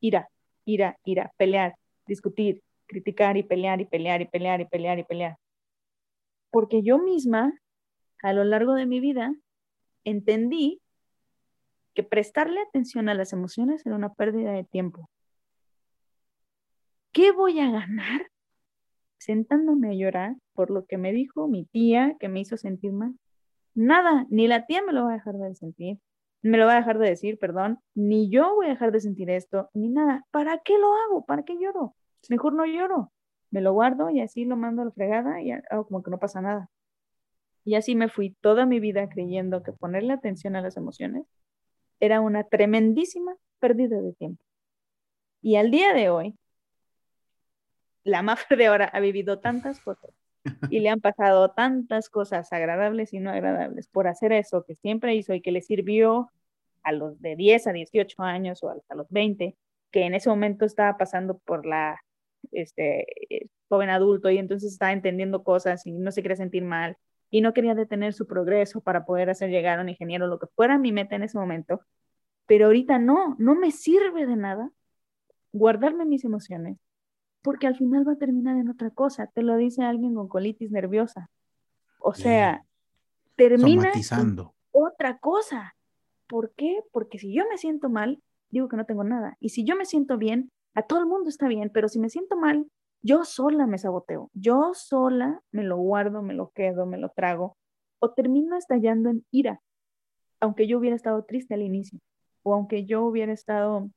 ira ira, ira, pelear, discutir, criticar y pelear y pelear y pelear y pelear y pelear. Porque yo misma, a lo largo de mi vida, entendí que prestarle atención a las emociones era una pérdida de tiempo. ¿Qué voy a ganar sentándome a llorar por lo que me dijo mi tía que me hizo sentir mal? Nada, ni la tía me lo va a dejar de sentir, me lo va a dejar de decir, perdón, ni yo voy a dejar de sentir esto, ni nada. ¿Para qué lo hago? ¿Para qué lloro? Mejor no lloro. Me lo guardo y así lo mando a la fregada y hago como que no pasa nada. Y así me fui toda mi vida creyendo que ponerle atención a las emociones era una tremendísima pérdida de tiempo. Y al día de hoy, la Mafia de ahora ha vivido tantas cosas y le han pasado tantas cosas agradables y no agradables por hacer eso que siempre hizo y que le sirvió a los de 10 a 18 años o hasta los 20, que en ese momento estaba pasando por la este, joven adulto y entonces estaba entendiendo cosas y no se quería sentir mal y no quería detener su progreso para poder hacer llegar a un ingeniero, lo que fuera mi meta en ese momento, pero ahorita no, no me sirve de nada guardarme mis emociones, porque al final va a terminar en otra cosa, te lo dice alguien con colitis nerviosa. O sea, termina en otra cosa. ¿Por qué? Porque si yo me siento mal, digo que no tengo nada. Y si yo me siento bien, a todo el mundo está bien, pero si me siento mal, yo sola me saboteo, yo sola me lo guardo, me lo quedo, me lo trago, o termino estallando en ira, aunque yo hubiera estado triste al inicio, o aunque yo hubiera estado,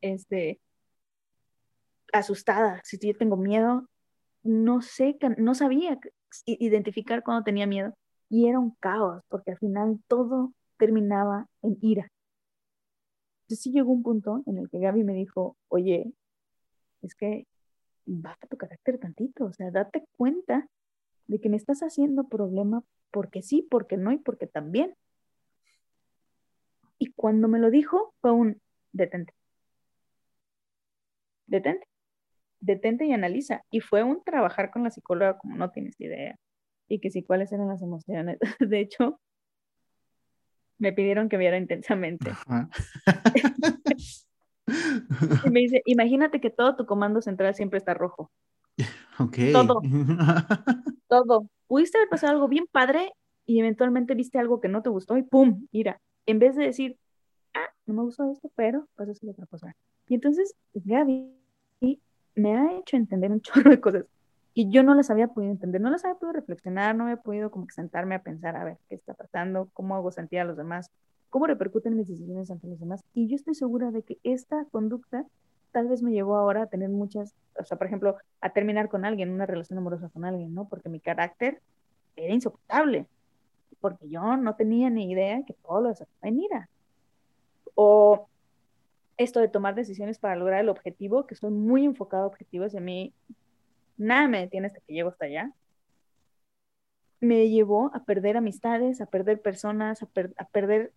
este, asustada, si yo tengo miedo, no sé, no sabía identificar cuando tenía miedo, y era un caos, porque al final todo terminaba en ira. Entonces sí llegó un punto en el que Gaby me dijo, oye, es que basta tu carácter tantito, o sea, date cuenta de que me estás haciendo problema porque sí, porque no y porque también. Y cuando me lo dijo fue un detente. Detente. Detente y analiza. Y fue un trabajar con la psicóloga como no tienes idea. Y que sí, cuáles eran las emociones. De hecho, me pidieron que viera intensamente. y me dice, imagínate que todo tu comando central siempre está rojo. Ok. Todo. todo. Pudiste haber pasado algo bien padre y eventualmente viste algo que no te gustó y ¡pum! Mira, en vez de decir, ah, no me gustó esto, pero pues eso es otra cosa. Y entonces Gaby me ha hecho entender un chorro de cosas y yo no las había podido entender, no las había podido reflexionar, no había podido como que sentarme a pensar, a ver qué está pasando, cómo hago sentir a los demás, cómo repercuten mis decisiones ante los demás. Y yo estoy segura de que esta conducta tal vez me llevó ahora a tener muchas, o sea, por ejemplo, a terminar con alguien, una relación amorosa con alguien, ¿no? Porque mi carácter era insoportable, porque yo no tenía ni idea que todo lo desataba en ira. O esto de tomar decisiones para lograr el objetivo, que soy muy enfocado a objetivos y a mí nada me detiene hasta que llego hasta allá, me llevó a perder amistades, a perder personas, a, perder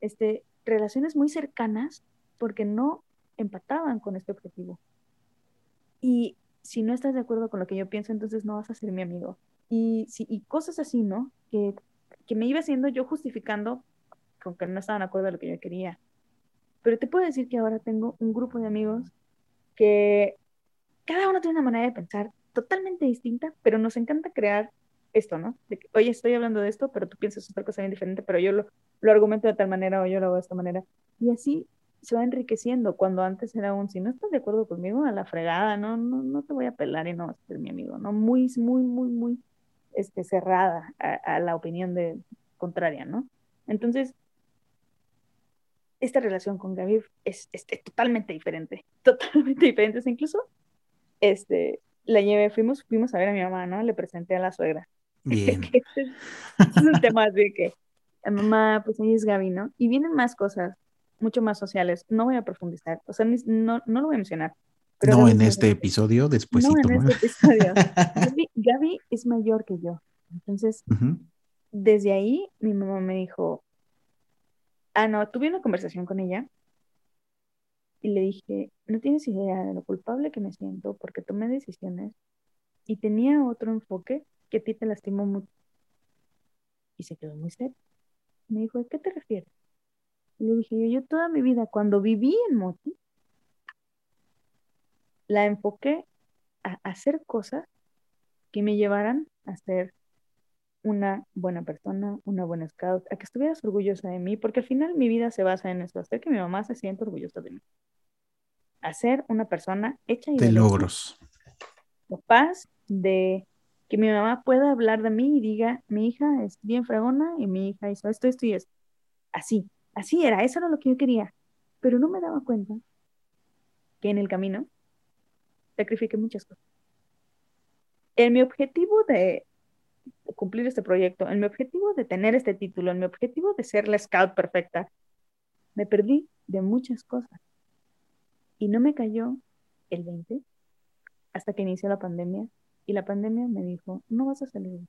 este, relaciones muy cercanas porque no empataban con este objetivo. Y si no estás de acuerdo con lo que yo pienso, entonces no vas a ser mi amigo. Y, si, y cosas así, ¿no? Que, que me iba haciendo yo justificando con que no estaban de acuerdo a lo que yo quería. Pero te puedo decir que ahora tengo un grupo de amigos que cada uno tiene una manera de pensar totalmente distinta, pero nos encanta crear esto, ¿no? De oye, estoy hablando de esto, pero tú piensas otra cosa bien diferente, pero yo lo, lo argumento de tal manera o yo lo hago de esta manera. Y así se va enriqueciendo, cuando antes era un, si no estás de acuerdo conmigo, a la fregada, no, no, no te voy a pelar y no vas a ser mi amigo, ¿no? Muy, muy, muy, muy este, cerrada a, la opinión de contraria, ¿no? Entonces, esta relación con Gaby es, es, es, totalmente diferente, totalmente diferente. Incluso este, la llevé, fuimos, fuimos a ver a mi mamá, ¿no? Le presenté a la suegra. Bien. este es, un tema de que, mamá, pues ella es Gaby, ¿no? Y vienen más cosas, mucho más sociales. No voy a profundizar, o sea, no, no lo voy a mencionar. no en este episodio, después. No en este episodio. Gaby, es mayor que yo. Entonces, desde ahí mi mamá me dijo, ah, no, tuve una conversación con ella y le dije, no tienes idea de lo culpable que me siento porque tomé decisiones y tenía otro enfoque que a ti te lastimó mucho. Y se quedó muy serio. Me dijo, ¿a qué te refieres? Y le dije, yo, yo toda mi vida, cuando viví en Moti, la enfoqué a hacer cosas que me llevaran a ser una buena persona, una buena scout, a que estuvieras orgullosa de mí, porque al final mi vida se basa en eso, hacer que mi mamá se sienta orgullosa de mí a ser una persona hecha y de logros. Capaz de que mi mamá pueda hablar de mí y diga, mi hija es bien fregona y mi hija hizo esto, esto y esto. Así, así era, eso era lo que yo quería. Pero no me daba cuenta que en el camino sacrifiqué muchas cosas. En mi objetivo de cumplir este proyecto, en mi objetivo de tener este título, en mi objetivo de ser la scout perfecta, me perdí de muchas cosas. Y no me cayó el 20 hasta que inició la pandemia Y la pandemia me dijo, no vas a salir.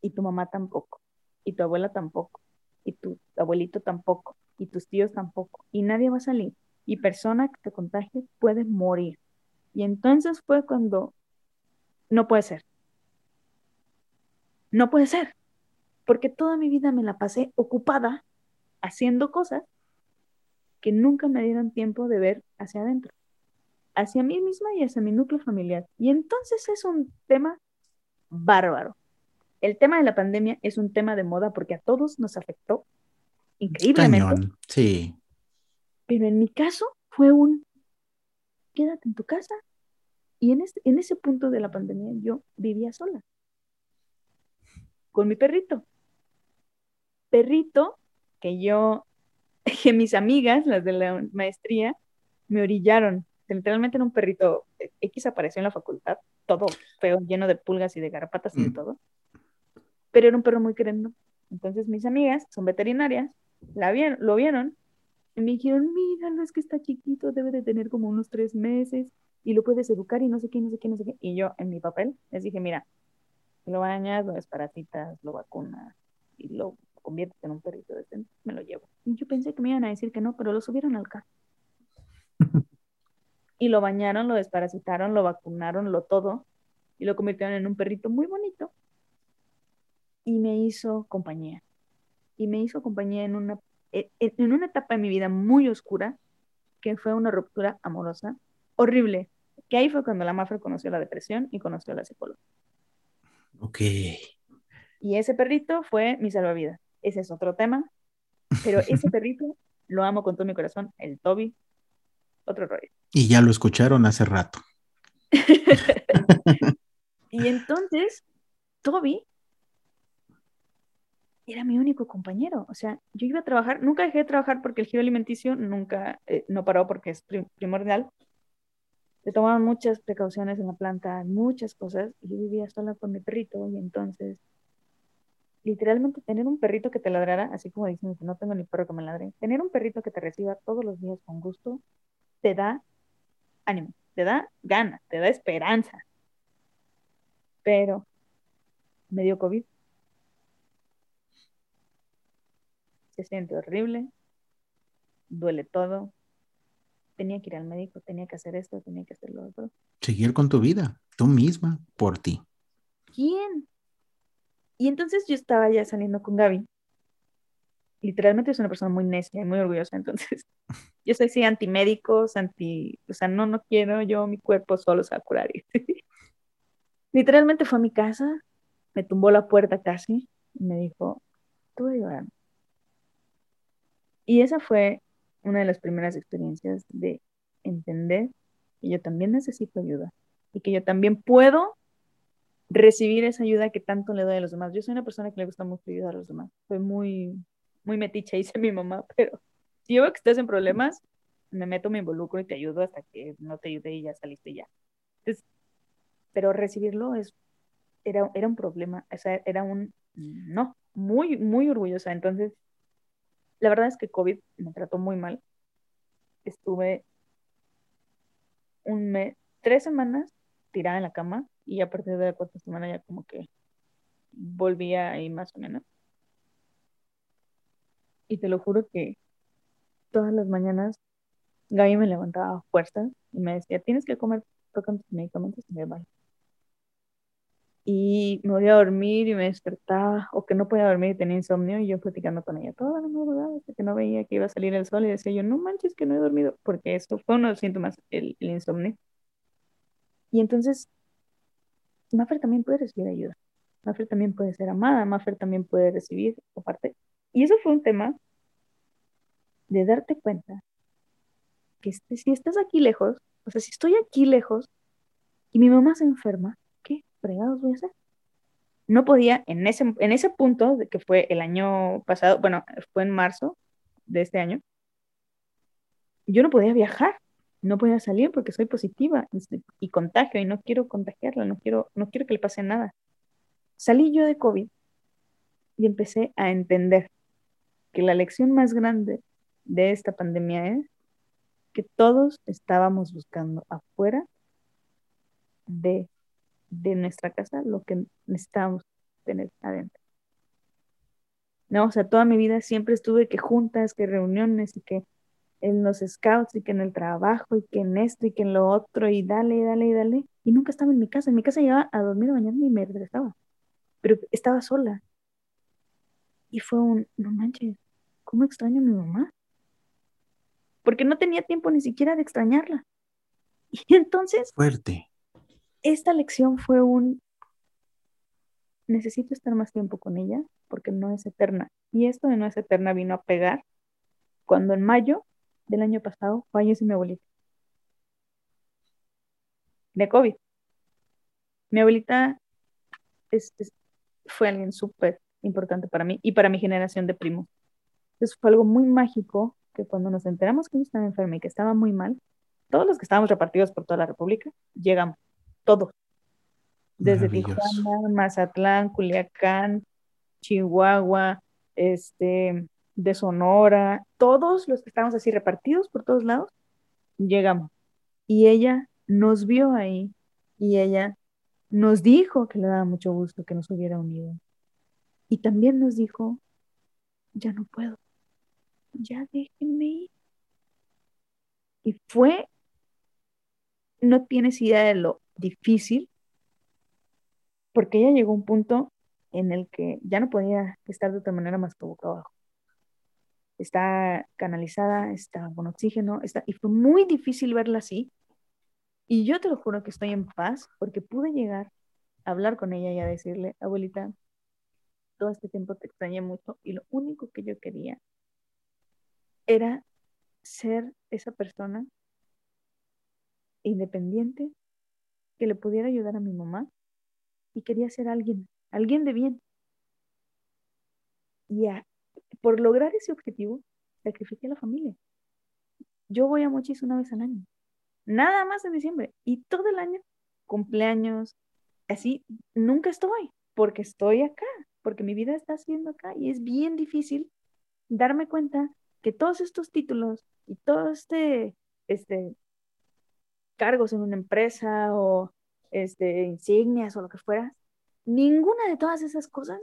Y tu mamá tampoco. Y tu abuela tampoco. Y tu abuelito tampoco. Y tus tíos tampoco. Y nadie va a salir. Y persona que te contagie puede morir. Y entonces fue cuando no puede ser. No puede ser. Porque toda mi vida me la pasé ocupada haciendo cosas que nunca me dieron tiempo de ver hacia adentro, hacia mí misma y hacia mi núcleo familiar. Y entonces es un tema bárbaro. El tema de la pandemia es un tema de moda porque a todos nos afectó increíblemente. sí. Pero en mi caso fue un quédate en tu casa. Y en, en ese punto de la pandemia yo vivía sola, con mi perrito. Perrito que yo, que mis amigas, las de la maestría, me orillaron. Literalmente era un perrito X apareció en la facultad, todo feo, lleno de pulgas y de garrapatas y de mm. todo. Pero era un perro muy querido. Entonces mis amigas son veterinarias, la vieron, lo vieron y me dijeron, míralo, es que está chiquito, debe de tener como unos tres meses y lo puedes educar y no sé qué, no sé qué, no sé qué. Y yo en mi papel les dije, mira, lo bañas, lo desparasitas, lo vacunas y lo conviertes en un perrito decente, me lo llevo. Y yo pensé que me iban a decir que no, pero lo subieron al carro. y lo bañaron, lo desparasitaron, lo vacunaron, lo todo, y lo convirtieron en un perrito muy bonito. Y me hizo compañía. Y me hizo compañía en una, en una etapa de mi vida muy oscura, que fue una ruptura amorosa horrible. Que ahí fue cuando la Mafra conoció la depresión y conoció a la psicóloga. Ok. Y ese perrito fue mi salvavidas ese es otro tema, pero ese perrito lo amo con todo mi corazón, el Toby, otro rollo. Y ya lo escucharon hace rato. y entonces, Toby era mi único compañero. O sea, yo iba a trabajar, nunca dejé de trabajar porque el giro alimenticio nunca, eh, no paró porque es primordial. Se tomaban muchas precauciones en la planta, muchas cosas, y yo vivía sola con mi perrito, y entonces literalmente tener un perrito que te ladrara, así como dicen que no tengo ni perro que me ladre, tener un perrito que te reciba todos los días con gusto, te da ánimo, te da ganas, te da esperanza. Pero me dio COVID. Se siente horrible, duele todo. Tenía que ir al médico, tenía que hacer esto, tenía que hacer lo otro. Seguir con tu vida, tú misma, por ti. ¿Quién? Y entonces yo estaba ya saliendo con Gaby. Literalmente es una persona muy necia y muy orgullosa, entonces yo soy sí antimédicos, anti, o sea, no, no quiero, yo mi cuerpo solo se va a curar. Literalmente fue a mi casa, me tumbó la puerta casi y me dijo, tú llorando. Y esa fue una de las primeras experiencias de entender que yo también necesito ayuda y que yo también puedo recibir esa ayuda que tanto le doy a los demás. Yo soy una persona que le gusta mucho ayudar a los demás. Soy muy, muy metiche, dice mi mamá, pero si yo veo que estás en problemas, me meto, me involucro y te ayudo hasta que no te ayude y ya saliste ya. Entonces, pero recibirlo es, era, era un problema, o era un, no, muy, muy orgullosa. Entonces, la verdad es que COVID me trató muy mal. Estuve un mes, tres semanas tirada en la cama y a partir de la cuarta semana ya como que volvía ahí más o menos. Y te lo juro que todas las mañanas Gaby me levantaba a fuerzas y me decía, tienes que comer, tocan tus medicamentos y me vaya. Y me voy a dormir y me despertaba, o que no podía dormir y tenía insomnio, y yo platicando con ella toda la madrugada, que no veía que iba a salir el sol, y decía yo, no manches que no he dormido, porque eso fue uno de los síntomas, el, el insomnio. Y entonces Maffer también puede recibir ayuda. Maffer también puede ser amada, Maffer también puede recibir aparte. Y eso fue un tema de darte cuenta que este, si estás aquí lejos, o sea, si estoy aquí lejos y mi mamá se enferma, ¿qué fregados voy a hacer? No podía, en ese, en ese punto, que fue el año pasado, bueno, fue en marzo de este año, yo no podía viajar no podía salir porque soy positiva y, contagio y no quiero contagiarla, no quiero, no quiero que le pase nada. Salí yo de COVID y empecé a entender que la lección más grande de esta pandemia es que todos estábamos buscando afuera de, de nuestra casa lo que necesitábamos tener adentro. No, o sea, toda mi vida siempre estuve que juntas, que reuniones y que en los scouts y que en el trabajo y que en esto y que en lo otro y dale, dale, dale. Y nunca estaba en mi casa. En mi casa llegaba a dormir mañana y me regresaba. Pero estaba sola. Y fue un, no manches, ¿cómo extraño a mi mamá? Porque no tenía tiempo ni siquiera de extrañarla. Y entonces... Fuerte. Esta lección fue un... Necesito estar más tiempo con ella porque no es eterna. Y esto de no es eterna vino a pegar cuando en mayo del año pasado falleció mi abuelita. De COVID. Mi abuelita fue alguien súper importante para mí y para mi generación de primos. Entonces fue algo muy mágico que cuando nos enteramos que ella estaba enferma y que estaba muy mal, todos los que estábamos repartidos por toda la República, llegamos, todos. Desde Tijuana, Mazatlán, Culiacán, Chihuahua, este, de Sonora, todos los que estábamos así repartidos por todos lados, llegamos. Y ella nos vio ahí y ella nos dijo que le daba mucho gusto que nos hubiera unido. Y también nos dijo, ya no puedo, ya déjenme ir. Y fue, no tienes idea de lo difícil, porque ella llegó a un punto en el que ya no podía estar de otra manera más que boca abajo está canalizada, está con oxígeno, está, y fue muy difícil verla así. Y yo te lo juro que estoy en paz porque pude llegar a hablar con ella y a decirle, abuelita, todo este tiempo te extrañé mucho y lo único que yo quería era ser esa persona independiente que le pudiera ayudar a mi mamá y quería ser alguien, alguien de bien. Y por lograr ese objetivo, sacrifiqué a la familia. Yo voy a Mochis una vez al año, nada más en diciembre, y todo el año, cumpleaños, así, nunca estoy, porque estoy acá, porque mi vida está haciendo acá, y es bien difícil darme cuenta que todos estos títulos y todos este, este cargos en una empresa o este, insignias o lo que fuera, ninguna de todas esas cosas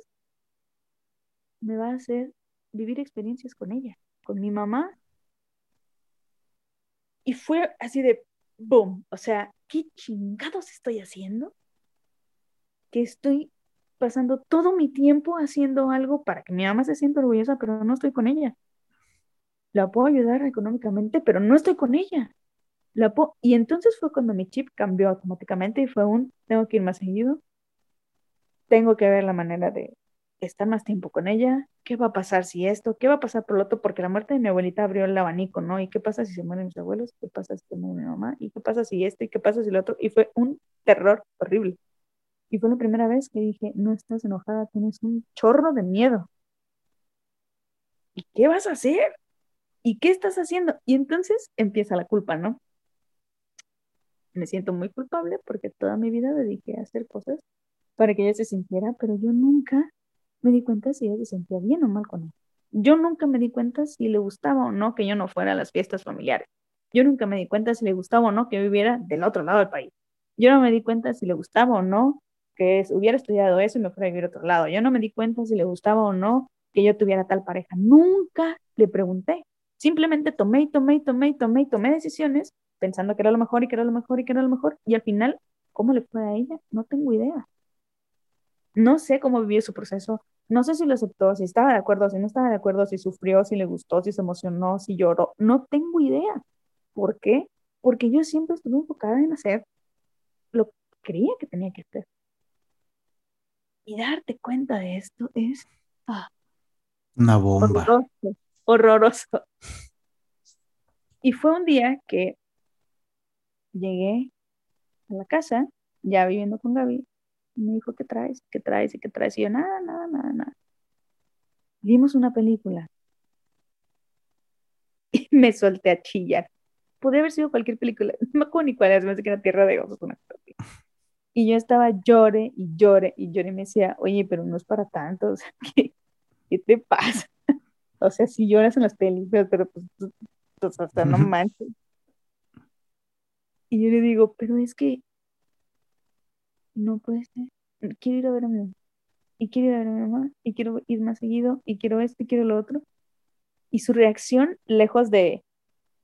me va a hacer vivir experiencias con ella, con mi mamá. Y fue así de, boom, o sea, ¿qué chingados estoy haciendo? Que estoy pasando todo mi tiempo haciendo algo para que mi mamá se sienta orgullosa, pero no estoy con ella. La puedo ayudar económicamente, pero no estoy con ella. Y entonces fue cuando mi chip cambió automáticamente y fue un, tengo que ir más seguido, tengo que ver la manera de estar más tiempo con ella, qué va a pasar si esto, qué va a pasar por lo otro, porque la muerte de mi abuelita abrió el abanico, ¿no? ¿Y qué pasa si se mueren mis abuelos? ¿Qué pasa si se muere mi mamá? ¿Y qué pasa si esto? ¿Y qué pasa si lo otro? Y fue un terror horrible. Y fue la primera vez que dije, no estás enojada, tienes un chorro de miedo. ¿Y qué vas a hacer? ¿Y qué estás haciendo? Y entonces empieza la culpa, ¿no? Me siento muy culpable porque toda mi vida dediqué a hacer cosas para que ella se sintiera, pero yo nunca me di cuenta si ella se sentía bien o mal con él. Yo nunca me di cuenta si le gustaba o no que yo no fuera a las fiestas familiares. Yo nunca me di cuenta si le gustaba o no que viviera del otro lado del país. Yo no me di cuenta si le gustaba o no que hubiera estudiado eso y me fuera a vivir a otro lado. Yo no me di cuenta si le gustaba o no que yo tuviera tal pareja. Nunca le pregunté. Simplemente tomé y tomé y tomé y tomé y tomé decisiones pensando que era lo mejor y que era lo mejor y que era lo mejor. Y al final, ¿cómo le fue a ella? No tengo idea. No sé cómo vivió su proceso, no sé si lo aceptó, si estaba de acuerdo, si no estaba de acuerdo, si sufrió, si le gustó, si se emocionó, si lloró. No tengo idea. ¿Por qué? Porque yo siempre estuve enfocada en hacer lo que creía que tenía que hacer. Y darte cuenta de esto es ah, una bomba. Horroroso, horroroso. Y fue un día que llegué a la casa, ya viviendo con Gaby, me dijo, ¿qué traes? ¿Qué traes? ¿Y qué traes? Y yo, nada, nada, nada, nada. Vimos una película. Y me solté a chillar. Podría haber sido cualquier película. No me acuerdo ni cuál es, me que era Tierra de Osos, una cosa. Y yo estaba llore y llore y llore y me decía, oye, pero no es para tanto, o sea, ¿qué, qué te pasa? O sea, si lloras en las películas, pero pues, pues o sea, no manches. Y yo le digo, pero es que no puede ser, quiero ir a ver a mi mamá, y quiero ir a ver a mi mamá, y quiero ir más seguido, y quiero esto, y quiero lo otro. Y su reacción, lejos de,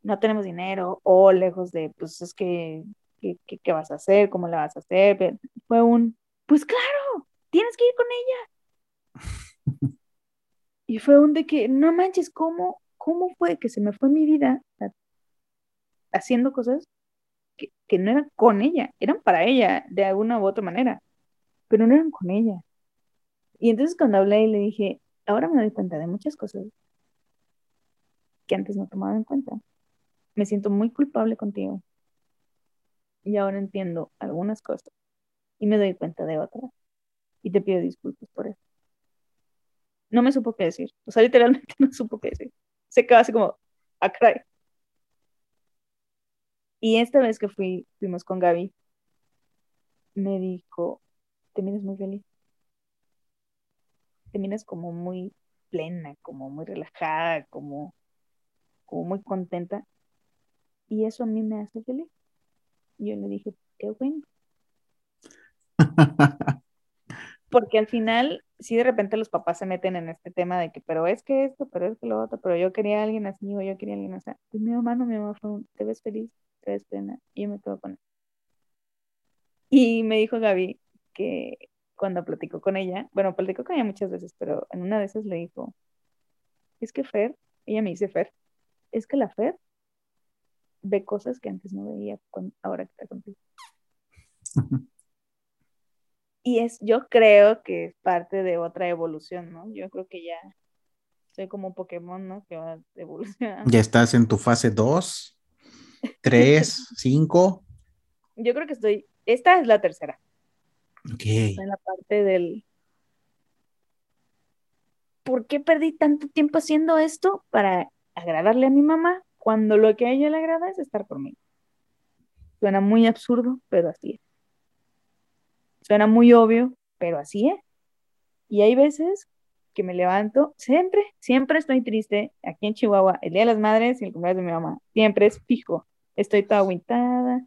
no tenemos dinero, o lejos de, pues es que, ¿qué, qué, vas a hacer? ¿Cómo la vas a hacer? Fue un, pues claro, tienes que ir con ella. y fue un de que, no manches, ¿cómo, cómo fue que se me fue mi vida haciendo cosas que, no eran con ella, eran para ella de alguna u otra manera, pero no eran con ella. Y entonces cuando hablé y le dije, ahora me doy cuenta de muchas cosas que antes no tomaba en cuenta. Me siento muy culpable contigo. Y ahora entiendo algunas cosas y me doy cuenta de otras. Y te pido disculpas por eso. No me supo qué decir. O sea, literalmente no supo qué decir. Se quedó así como, ah, cry. Y esta vez que fui, fuimos con Gaby, me dijo, te miras muy feliz. Te miras como muy plena, como muy relajada, como, como muy contenta. Y eso a mí me hace feliz. Y yo le dije, qué bueno. Porque al final, si de repente los papás se meten en este tema de que, pero es que esto, pero es que lo otro, pero yo quería a alguien así o yo quería a alguien así. Pues mi mamá no, mi mamá fue, te ves feliz, ves plena. Y yo me quedo con él. Y me dijo Gaby que cuando platicó con ella, bueno, platicó con ella muchas veces, pero en una de esas le dijo, es que Fer, ella me dice Fer, es que la Fer ve cosas que antes no veía ahora que está contigo. Y es, yo creo que es parte de otra evolución, ¿no? Yo creo que ya soy como un Pokémon, ¿no? Que va evolucionando. Ya estás en tu fase 2, 3, 5. Yo creo que estoy, esta es la tercera. Ok. en la parte del... ¿Por qué perdí tanto tiempo haciendo esto para agradarle a mi mamá cuando lo que a ella le agrada es estar conmigo? Suena muy absurdo, pero así es. Suena muy obvio, pero así es. Y hay veces que me levanto, siempre, siempre estoy triste. Aquí en Chihuahua, el Día de las Madres y el cumpleaños de mi mamá, siempre es fijo. Estoy toda aguintada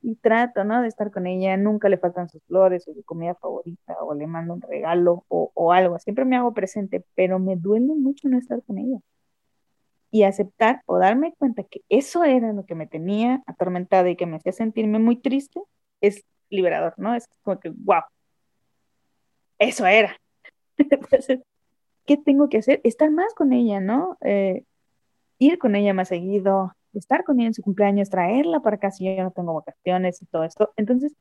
y trato, ¿no? De estar con ella. Nunca le faltan sus flores o su comida favorita o le mando un regalo o, algo. Siempre me hago presente, pero me duele mucho no estar con ella. Y aceptar o darme cuenta que eso era lo que me tenía atormentada y que me hacía sentirme muy triste es liberador, ¿no? Es como que, wow, eso era. ¿qué tengo que hacer? Estar más con ella, ¿no? Eh, ir con ella más seguido, estar con ella en su cumpleaños, traerla para acá si yo no tengo vacaciones y todo esto. Entonces,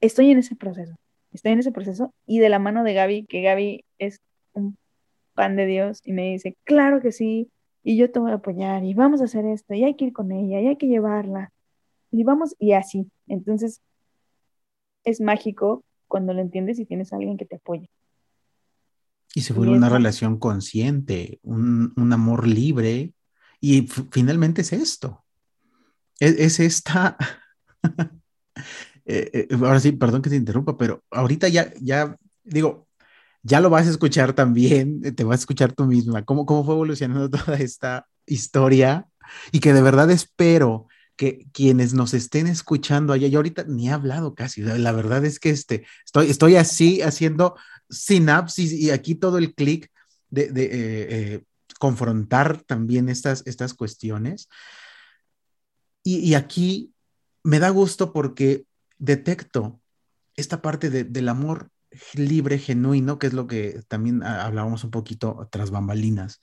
estoy en ese proceso, estoy en ese proceso y de la mano de Gaby, que Gaby es un pan de Dios y me dice, claro que sí, y yo te voy a apoyar y vamos a hacer esto y hay que ir con ella y hay que llevarla y vamos y así. Entonces, es mágico cuando lo entiendes y tienes a alguien que te apoya. Y se vuelve una relación consciente, un, amor libre. Y finalmente es esto. Es, esta. Eh, eh, ahora sí, perdón que te interrumpa, pero ahorita ya, ya, digo, ya lo vas a escuchar también, te vas a escuchar tú misma, cómo, cómo fue evolucionando toda esta historia y que de verdad espero que quienes nos estén escuchando allá, yo ahorita ni he hablado casi, la verdad es que este, estoy, estoy así haciendo sinapsis y aquí todo el clic de, eh, eh, confrontar también estas, estas cuestiones. Y, aquí me da gusto porque detecto esta parte de, del amor libre, genuino, que es lo que también hablábamos un poquito tras bambalinas.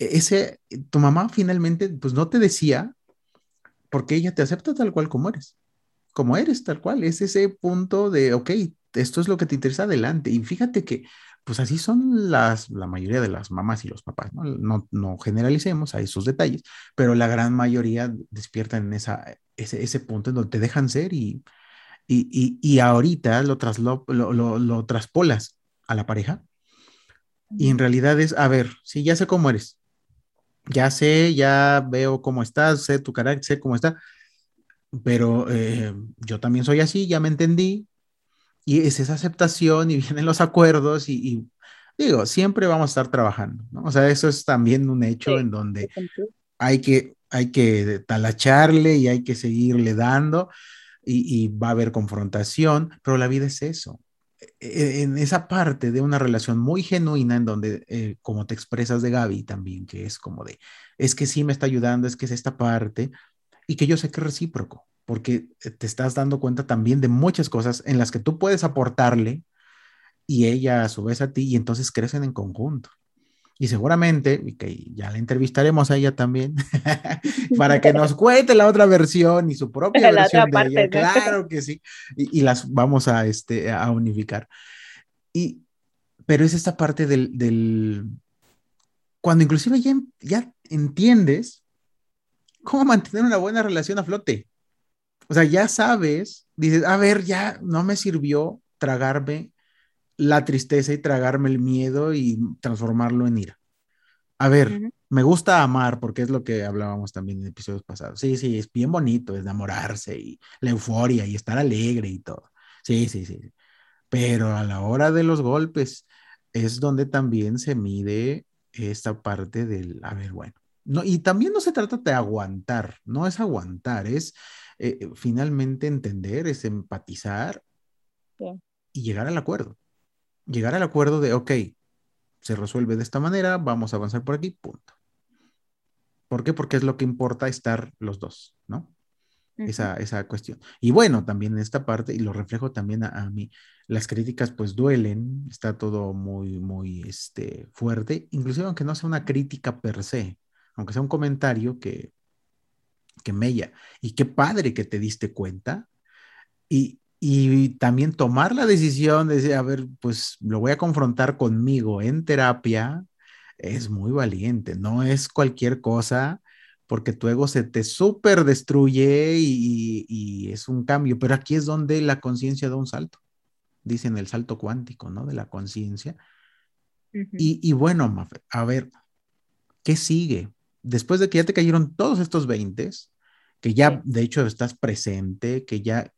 E, ese, tu mamá finalmente, pues no te decía porque ella te acepta tal cual como eres, como eres tal cual, es ese punto de, ok, esto es lo que te interesa adelante. Y fíjate que, pues así son las, la mayoría de las mamás y los papás, ¿no? No, no generalicemos a esos detalles, pero la gran mayoría despiertan en esa, ese, ese punto en donde te dejan ser y, y, y, y ahorita lo, traslo, lo, lo, lo traspolas a la pareja. Y en realidad es, a ver, sí, ya sé cómo eres, ya sé, ya veo cómo estás, sé tu carácter, sé cómo está, pero eh, yo también soy así, ya me entendí, y es esa aceptación y vienen los acuerdos y, digo, siempre vamos a estar trabajando, ¿no? O sea, eso es también un hecho en donde hay que, hay que talacharle y hay que seguirle dando, y, va a haber confrontación, pero la vida es eso. E, e, en esa parte de una relación muy genuina en donde, eh, como te expresas de Gaby también, que es como de, es que sí me está ayudando, es que es esta parte, y que yo sé que es recíproco, porque te estás dando cuenta también de muchas cosas en las que tú puedes aportarle y ella a su vez a ti, y entonces crecen en conjunto. Y seguramente, y que ya la entrevistaremos a ella también, para que nos cuente la otra versión y su propia versión de ella. Claro que sí. Y, las vamos a, este, a unificar. Y, pero es esta parte del, del cuando inclusive ya, ya entiendes cómo mantener una buena relación a flote. O sea, ya sabes, dices, a ver, ya no me sirvió tragarme la tristeza y tragarme el miedo y transformarlo en ira. A ver, me gusta amar porque es lo que hablábamos también en episodios pasados. Sí, sí, es bien bonito, es enamorarse y la euforia y estar alegre y todo. Sí, sí, sí. Pero a la hora de los golpes es donde también se mide esta parte del, a ver, bueno. No, y también no se trata de aguantar, no es aguantar, es eh, eh, finalmente entender, es empatizar y llegar al acuerdo llegar al acuerdo de, ok, se resuelve de esta manera, vamos a avanzar por aquí, punto. ¿Por qué? Porque es lo que importa estar los dos, ¿no? esa, esa, cuestión. Y bueno, también en esta parte, y lo reflejo también a, mí, las críticas pues duelen, está todo muy, muy este, fuerte, inclusive aunque no sea una crítica per se, aunque sea un comentario que, que mella. Y qué padre que te diste cuenta. Y, y también tomar la decisión de decir, a ver, pues lo voy a confrontar conmigo en terapia, es muy valiente, no es cualquier cosa, porque tu ego se te súper destruye y, es un cambio, pero aquí es donde la conciencia da un salto, dicen el salto cuántico, ¿no? De la conciencia. y, y, bueno, a ver, ¿qué sigue? Después de que ya te cayeron todos estos 20, que ya de hecho estás presente, que ya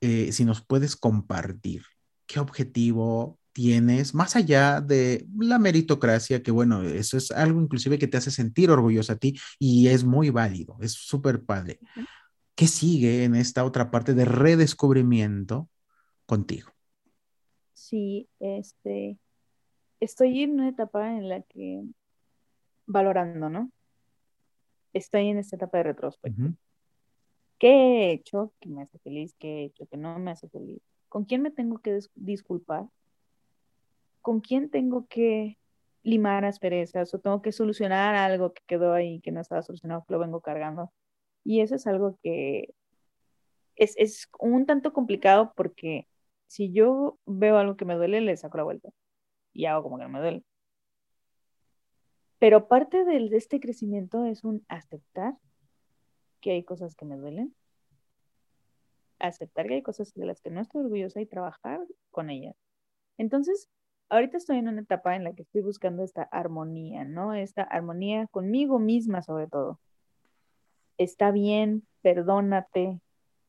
eh, si nos puedes compartir qué objetivo tienes, más allá de la meritocracia, que bueno, eso es algo inclusive que te hace sentir orgulloso a ti y es muy válido, es súper padre. ¿Qué sigue en esta otra parte de redescubrimiento contigo? Sí, este, estoy en una etapa en la que valorando, ¿no? Estoy en esta etapa de retrospectiva qué he hecho que me hace feliz, qué he hecho que no me hace feliz, con quién me tengo que disculpar, con quién tengo que limar asperezas o tengo que solucionar algo que quedó ahí que no estaba solucionado, que lo vengo cargando. Y eso es algo que es, es un tanto complicado porque si yo veo algo que me duele, le saco la vuelta. Y hago como que no me duele. Pero parte de este crecimiento es un aceptar que hay cosas que me duelen, aceptar que hay cosas de las que no estoy orgullosa y trabajar con ellas. Entonces, ahorita estoy en una etapa en la que estoy buscando esta armonía, ¿no? Esta armonía conmigo misma sobre todo. Está bien, perdónate,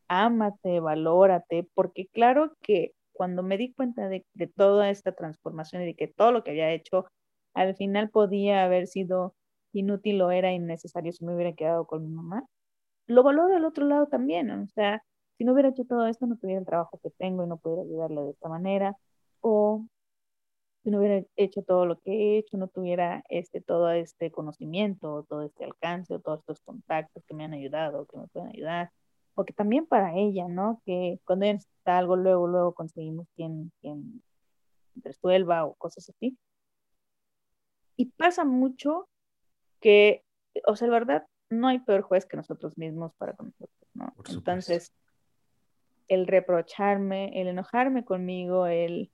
ámate, valórate, porque claro que cuando me di cuenta de, de toda esta transformación y de que todo lo que había hecho al final podía haber sido inútil o era innecesario si me hubiera quedado con mi mamá, lo valoro del otro lado también, o sea, si no hubiera hecho todo esto, no tuviera el trabajo que tengo y no pudiera ayudarle de esta manera, o si no hubiera hecho todo lo que he hecho, no tuviera este, todo este conocimiento, todo este alcance, o todos estos contactos que me han ayudado, que me pueden ayudar, o que también para ella, ¿no? Que cuando ella necesita algo, luego, luego conseguimos quien, quien resuelva o cosas así. Y pasa mucho que, o sea, la verdad, no hay peor juez que nosotros mismos para con nosotros, ¿no? Entonces, el reprocharme, el enojarme conmigo, el,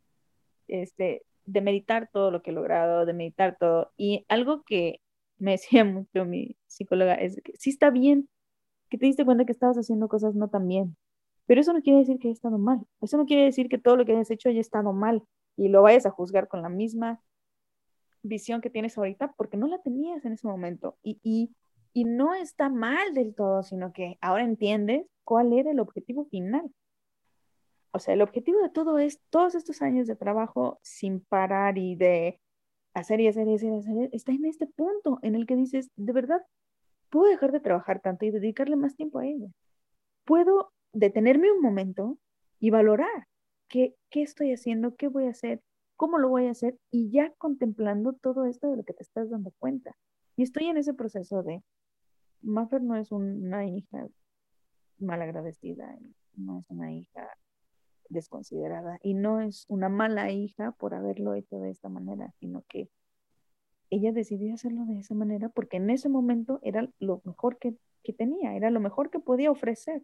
este, de meditar todo lo que he logrado, de meditar todo. Y algo que me decía mucho mi psicóloga es que sí está bien que te diste cuenta que estabas haciendo cosas no tan bien, pero eso no quiere decir que haya estado mal. Eso no quiere decir que todo lo que hayas hecho haya estado mal y lo vayas a juzgar con la misma visión que tienes ahorita porque no la tenías en ese momento. Y, y y no está mal del todo, sino que ahora entiendes cuál era el objetivo final. O sea, el objetivo de todo es todos estos años de trabajo sin parar y de hacer y hacer y hacer y hacer, está en este punto en el que dices, de verdad, puedo dejar de trabajar tanto y dedicarle más tiempo a ella. Puedo detenerme un momento y valorar qué, qué estoy haciendo, qué voy a hacer, cómo lo voy a hacer y ya contemplando todo esto de lo que te estás dando cuenta. Y estoy en ese proceso de, Maffer no es una hija malagradecida, no es una hija desconsiderada y no es una mala hija por haberlo hecho de esta manera, sino que ella decidió hacerlo de esa manera porque en ese momento era lo mejor que, que tenía, era lo mejor que podía ofrecer.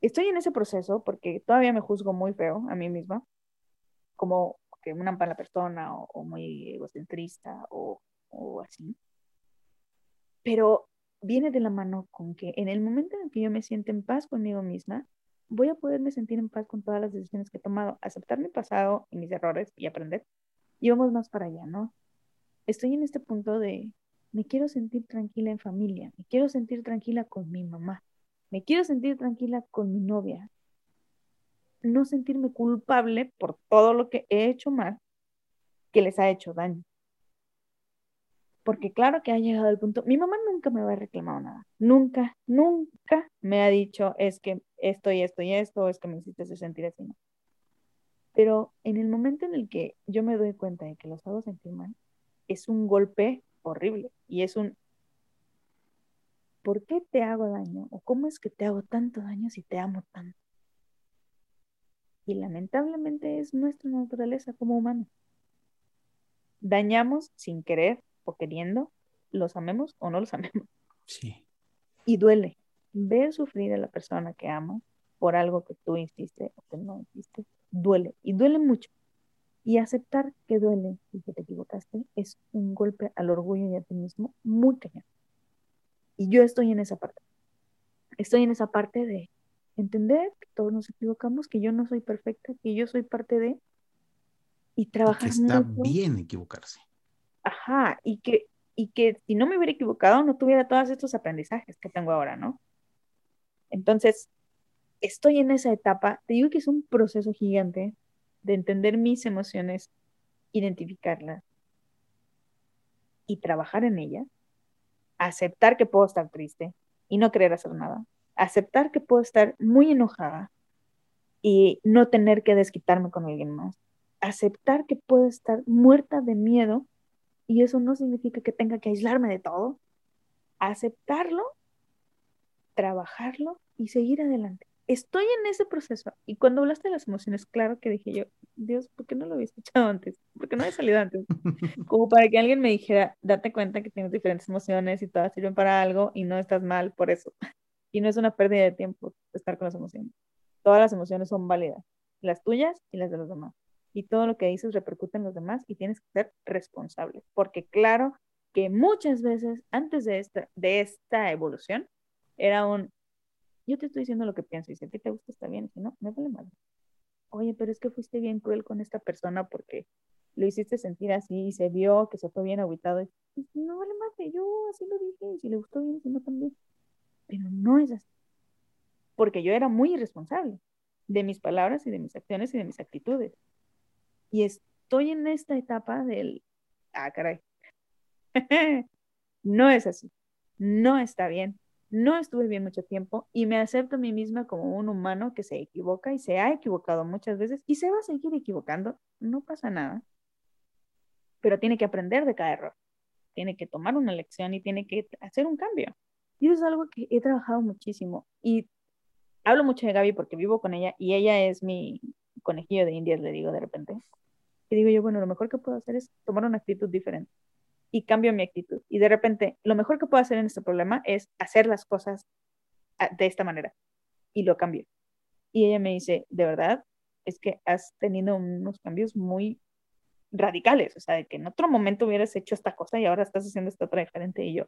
Estoy en ese proceso porque todavía me juzgo muy feo a mí misma, como una mala persona o, muy egocentrista o, o así. Pero viene de la mano con que en el momento en que yo me siento en paz conmigo misma, voy a poderme sentir en paz con todas las decisiones que he tomado, aceptar mi pasado y mis errores y aprender. Y vamos más para allá, ¿no? Estoy en este punto de, me quiero sentir tranquila en familia, me quiero sentir tranquila con mi mamá, me quiero sentir tranquila con mi novia, no sentirme culpable por todo lo que he hecho mal que les ha hecho daño. Porque claro que ha llegado el punto, mi mamá nunca me ha reclamado nada, nunca, nunca me ha dicho es que esto y esto y esto, es que me hiciste sentir así. Pero en el momento en el que yo me doy cuenta de que los hago sentir mal, es un golpe horrible y es un, ¿por qué te hago daño? ¿O cómo es que te hago tanto daño si te amo tanto? Y lamentablemente es nuestra naturaleza como humanos. Dañamos sin querer o queriendo, los amemos o no los amemos. Sí. Y duele ver sufrir a la persona que amo por algo que tú hiciste o que no hiciste. Duele y duele mucho. Y aceptar que duele y que te equivocaste es un golpe al orgullo y a ti mismo muy cañón. Y yo estoy en esa parte. Estoy en esa parte de entender que todos nos equivocamos, que yo no soy perfecta, que yo soy parte de y trabajar. que está bien equivocarse. Ajá, y que, y que si no me hubiera equivocado, no tuviera todos estos aprendizajes que tengo ahora, ¿no? Entonces, estoy en esa etapa, te digo que es un proceso gigante de entender mis emociones, identificarlas y trabajar en ellas, aceptar que puedo estar triste y no querer hacer nada, aceptar que puedo estar muy enojada y no tener que desquitarme con alguien más, aceptar que puedo estar muerta de miedo y eso no significa que tenga que aislarme de todo. Aceptarlo, trabajarlo y seguir adelante. Estoy en ese proceso. Y cuando hablaste de las emociones, claro que dije yo, Dios, ¿por qué no lo había escuchado antes? ¿Por qué no había salido antes? Como para que alguien me dijera, date cuenta que tienes diferentes emociones y todas sirven para algo y no estás mal por eso. Y no es una pérdida de tiempo estar con las emociones. Todas las emociones son válidas, las tuyas y las de los demás y todo lo que dices repercute en los demás y tienes que ser responsable, porque claro que muchas veces antes de esta, de esta evolución era un, yo te estoy diciendo lo que pienso y si a ti te gusta está bien, si no, me vale mal. Oye, pero es que fuiste bien cruel con esta persona porque lo hiciste sentir así y se vio que se fue bien aguitado. Y, no vale más, yo así lo dije, y si le gustó bien, si no también. Pero no es así. Porque yo era muy irresponsable de mis palabras y de mis acciones y de mis actitudes. Y estoy en esta etapa del, ah, caray, no es así, no está bien, no estuve bien mucho tiempo y me acepto a mí misma como un humano que se equivoca y se ha equivocado muchas veces y se va a seguir equivocando, no pasa nada, pero tiene que aprender de cada error, tiene que tomar una lección y tiene que hacer un cambio. Y eso es algo que he trabajado muchísimo y hablo mucho de Gaby porque vivo con ella y ella es mi, conejillo de indias, le digo de repente. Y digo yo, bueno, lo mejor que puedo hacer es tomar una actitud diferente. Y cambio mi actitud. Y de repente, lo mejor que puedo hacer en este problema es hacer las cosas ah, de esta manera. Y lo cambio. Y ella me dice, de verdad, es que has tenido unos cambios muy radicales. O sea, de que en otro momento hubieras hecho esta cosa y ahora estás haciendo esta otra diferente. Y yo,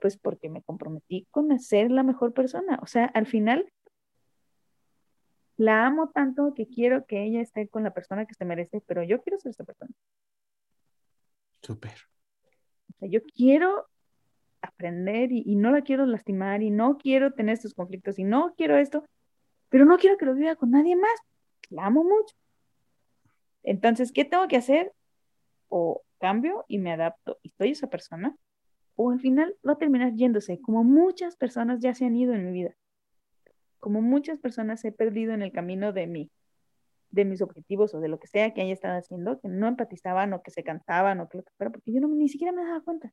pues porque me comprometí con ser la mejor persona. O sea, al final la amo tanto que quiero que ella esté con la persona que se merece, pero yo quiero ser esa persona. Súper. O sea, yo quiero aprender y, no la quiero lastimar y no quiero tener estos conflictos y no quiero esto, pero no quiero que lo viva con nadie más. La amo mucho. Entonces, ¿qué tengo que hacer? O cambio y me adapto y estoy esa persona, o al final va a terminar yéndose, como muchas personas ya se han ido en mi vida como muchas personas he perdido en el camino de mí, de mis objetivos o de lo que sea que haya estado haciendo, que no empatizaban o que se cansaban o que lo que fuera, porque yo no, ni siquiera me daba cuenta.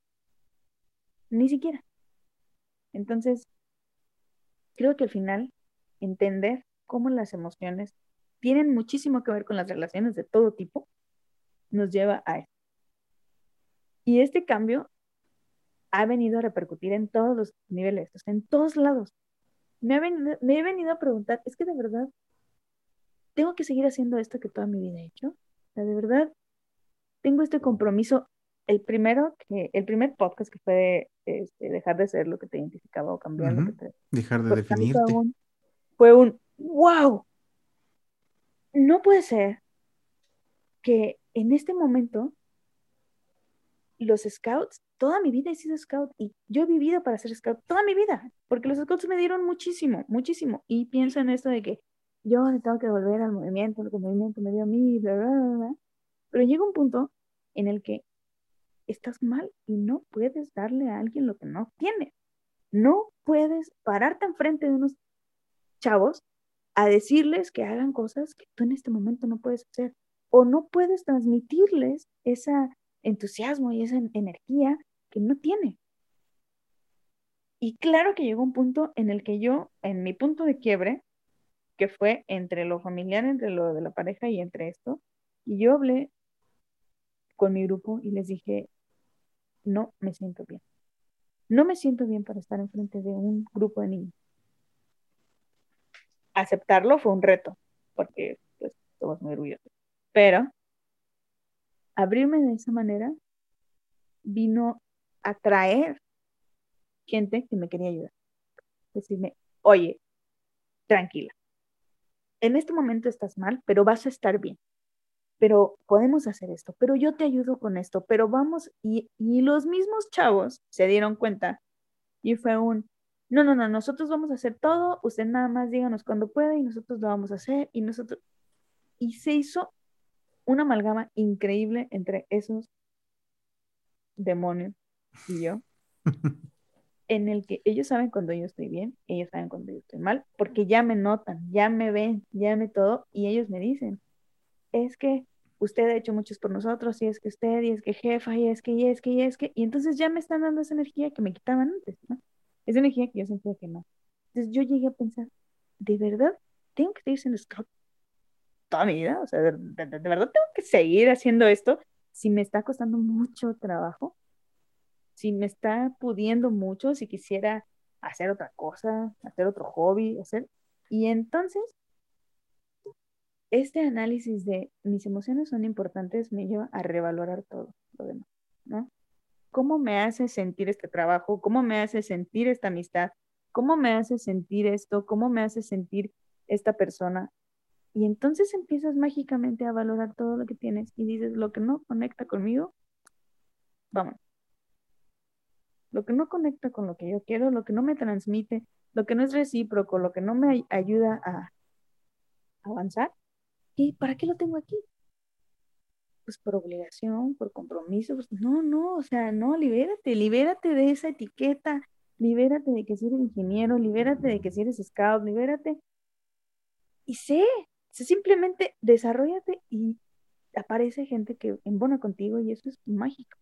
Ni siquiera. Entonces, creo que al final, entender cómo las emociones tienen muchísimo que ver con las relaciones de todo tipo, nos lleva a esto. Y este cambio ha venido a repercutir en todos los niveles, en todos lados. Me, me he venido a preguntar, es que de verdad tengo que seguir haciendo esto que toda mi vida he hecho. O sea, de verdad, tengo este compromiso. El primero, que, el primer podcast que fue este, dejar de ser lo que te identificaba o cambiar lo que te... Dejar de definirte. fue un, wow, no puede ser que en este momento los scouts, toda mi vida he sido scout y yo he vivido para ser scout toda mi vida, porque los scouts me dieron muchísimo, muchísimo. Y pienso en esto de que yo tengo que volver al movimiento, lo que el movimiento me dio a mí, bla, bla, bla, Pero llega un punto en el que estás mal y no puedes darle a alguien lo que no tiene. No puedes pararte enfrente de unos chavos a decirles que hagan cosas que tú en este momento no puedes hacer o no puedes transmitirles ese entusiasmo y esa energía que no tiene. Y claro que llegó un punto en el que yo, en mi punto de quiebre, que fue entre lo familiar, entre lo de la pareja y entre esto. Y yo hablé con mi grupo y les dije, no me siento bien. No me siento bien para estar enfrente de un grupo de niños. Aceptarlo fue un reto, porque pues somos muy orgullosos. Pero abrirme de esa manera vino a traer gente que me quería ayudar. Decirme, oye, tranquila, en este momento estás mal, pero vas a estar bien. Pero podemos hacer esto, pero yo te ayudo con esto, pero vamos, y, los mismos chavos se dieron cuenta y fue un, no, no, no, nosotros vamos a hacer todo, usted nada más díganos cuando pueda y nosotros lo vamos a hacer y nosotros, y se hizo una amalgama increíble entre esos demonios y yo. en el que ellos saben cuando yo estoy bien, ellos saben cuando yo estoy mal, porque ya me notan, ya me ven, ya me todo, y ellos me dicen, es que usted ha hecho muchos por nosotros, y es que usted, y es que jefa, y es que, y es que, y es que, y entonces ya me están dando esa energía que me quitaban antes, ¿no? Esa energía que yo sentía que no. Entonces yo llegué a pensar, ¿de verdad tengo que seguir siendo scout toda mi vida? O sea, de verdad tengo que seguir haciendo esto si me está costando mucho trabajo? si me está pudiendo mucho, si quisiera hacer otra cosa, hacer otro hobby, hacer... Y entonces, este análisis de mis emociones son importantes me lleva a revalorar todo lo demás, ¿no? ¿Cómo me hace sentir este trabajo? ¿Cómo me hace sentir esta amistad? ¿Cómo me hace sentir esto? ¿Cómo me hace sentir esta persona? Y entonces empiezas mágicamente a valorar todo lo que tienes y dices, lo que no conecta conmigo, vamos lo que no conecta con lo que yo quiero, lo que no me transmite, lo que no es recíproco, lo que no me ayuda a avanzar. ¿Y para qué lo tengo aquí? Pues por obligación, por compromiso. Pues no, no, o sea, no, libérate, libérate de esa etiqueta, libérate de que si eres ingeniero, libérate de que si eres scout, libérate. Y sé, simplemente desarrollate y aparece gente que embona contigo y eso es mágico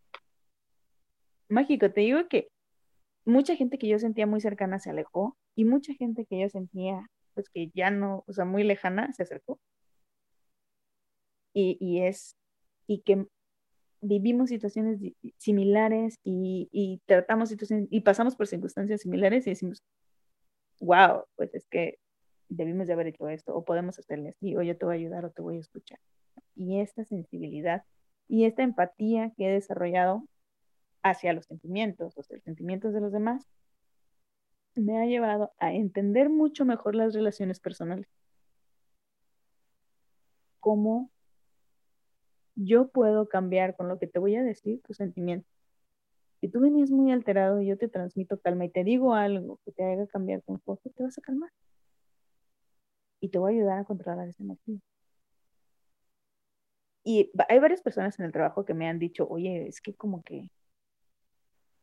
mágico. Te digo que mucha gente que yo sentía muy cercana se alejó y mucha gente que yo sentía, pues que ya no, o sea, muy lejana, se acercó. Y, es, y que vivimos situaciones similares y, tratamos situaciones y pasamos por circunstancias similares y decimos, wow, pues es que debimos de haber hecho esto, o podemos hacerle así, o yo te voy a ayudar o te voy a escuchar. Y esta sensibilidad y esta empatía que he desarrollado hacia los sentimientos, los sentimientos de los demás, me ha llevado a entender mucho mejor las relaciones personales. Cómo yo puedo cambiar con lo que te voy a decir tus sentimientos. Si tú venías muy alterado y yo te transmito calma y te digo algo que te haga cambiar tu enfoque, te vas a calmar. Y te voy a ayudar a controlar esa energía. Y hay varias personas en el trabajo que me han dicho, oye, es que como que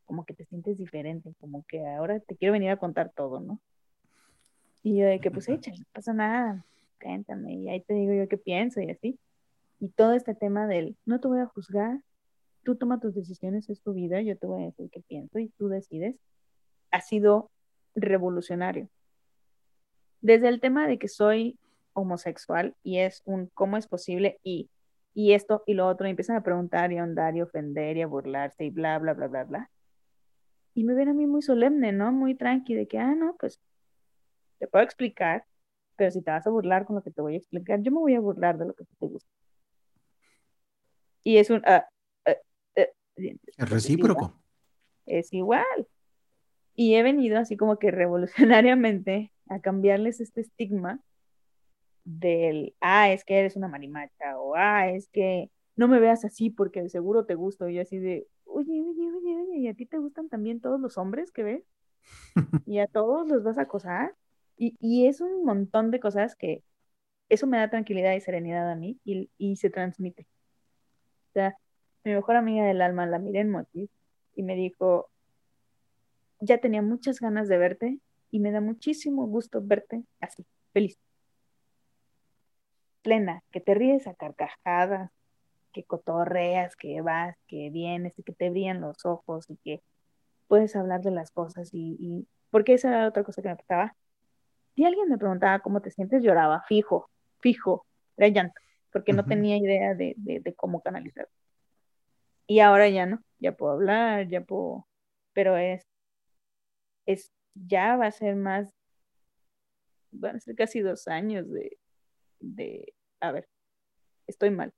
como que te sientes diferente, como que ahora te quiero venir a contar todo, ¿no? Y yo de que, pues, échale, no pasa nada, cuéntame, y ahí te digo yo qué pienso y así. Y todo este tema del, no te voy a juzgar, tú toma tus decisiones, es tu vida, yo te voy a decir qué pienso y tú decides, ha sido revolucionario. Desde el tema de que soy homosexual y es un cómo es posible y, y esto y lo otro, y empiezan a preguntar y a ahondar y ofender y a burlarse y bla, bla, bla, bla, bla. Y me ven a mí muy solemne, ¿no? Muy tranqui de que, ah, no, pues te puedo explicar, pero si te vas a burlar con lo que te voy a explicar, yo me voy a burlar de lo que te gusta. Y es un... Uh, es recíproco. Es igual. Y he venido así como que revolucionariamente a cambiarles este estigma del, ah, es que eres una marimacha, o ah, es que no me veas así porque de seguro te gusto. Y yo así de, oye, oye, oye, oye, ¿y a ti te gustan también todos los hombres que ves? ¿Y a todos los vas a acosar? Y, y es un montón de cosas que eso me da tranquilidad y serenidad a mí y, y se transmite. O sea, mi mejor amiga del alma la miré en Motif y me dijo, ya tenía muchas ganas de verte y me da muchísimo gusto verte así, feliz. Plena, que te ríes a carcajadas, que cotorreas, que vas, que vienes y que te brillan los ojos y que puedes hablar de las cosas y, porque esa era otra cosa que me pasaba. Si alguien me preguntaba cómo te sientes, lloraba, fijo, fijo, era llanto, porque no tenía idea de, de cómo canalizar. Y ahora ya no, ya puedo hablar, ya puedo, pero es, es, ya va a ser más, van a ser casi dos años de, de, a ver, estoy mal.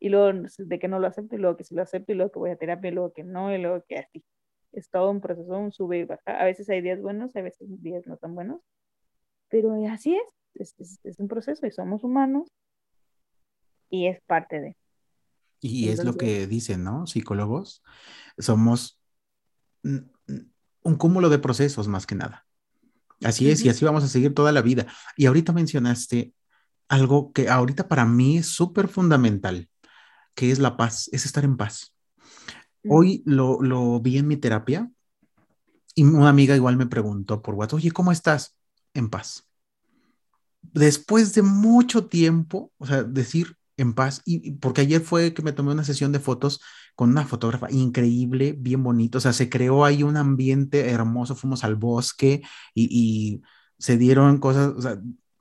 Y luego de que no lo acepto, y luego que sí lo acepto, y luego que voy a terapia, y luego que no, y luego que así. Es todo un proceso, un sube y baja. A veces hay días buenos, a veces días no tan buenos, pero así es, es, es un proceso y somos humanos y es parte de. Y es lo que dicen, ¿no? Psicólogos, somos un cúmulo de procesos más que nada. Así es, y así vamos a seguir toda la vida. Y ahorita mencionaste algo que ahorita para mí es súper fundamental, que es la paz, es estar en paz. Hoy lo, lo, vi en mi terapia y una amiga igual me preguntó por WhatsApp, oye, ¿cómo estás? En paz. Después de mucho tiempo, o sea, decir, en paz. Y porque ayer fue que me tomé una sesión de fotos con una fotógrafa increíble, bien bonito. O sea, se creó ahí un ambiente hermoso. Fuimos al bosque y, se dieron cosas, o sea,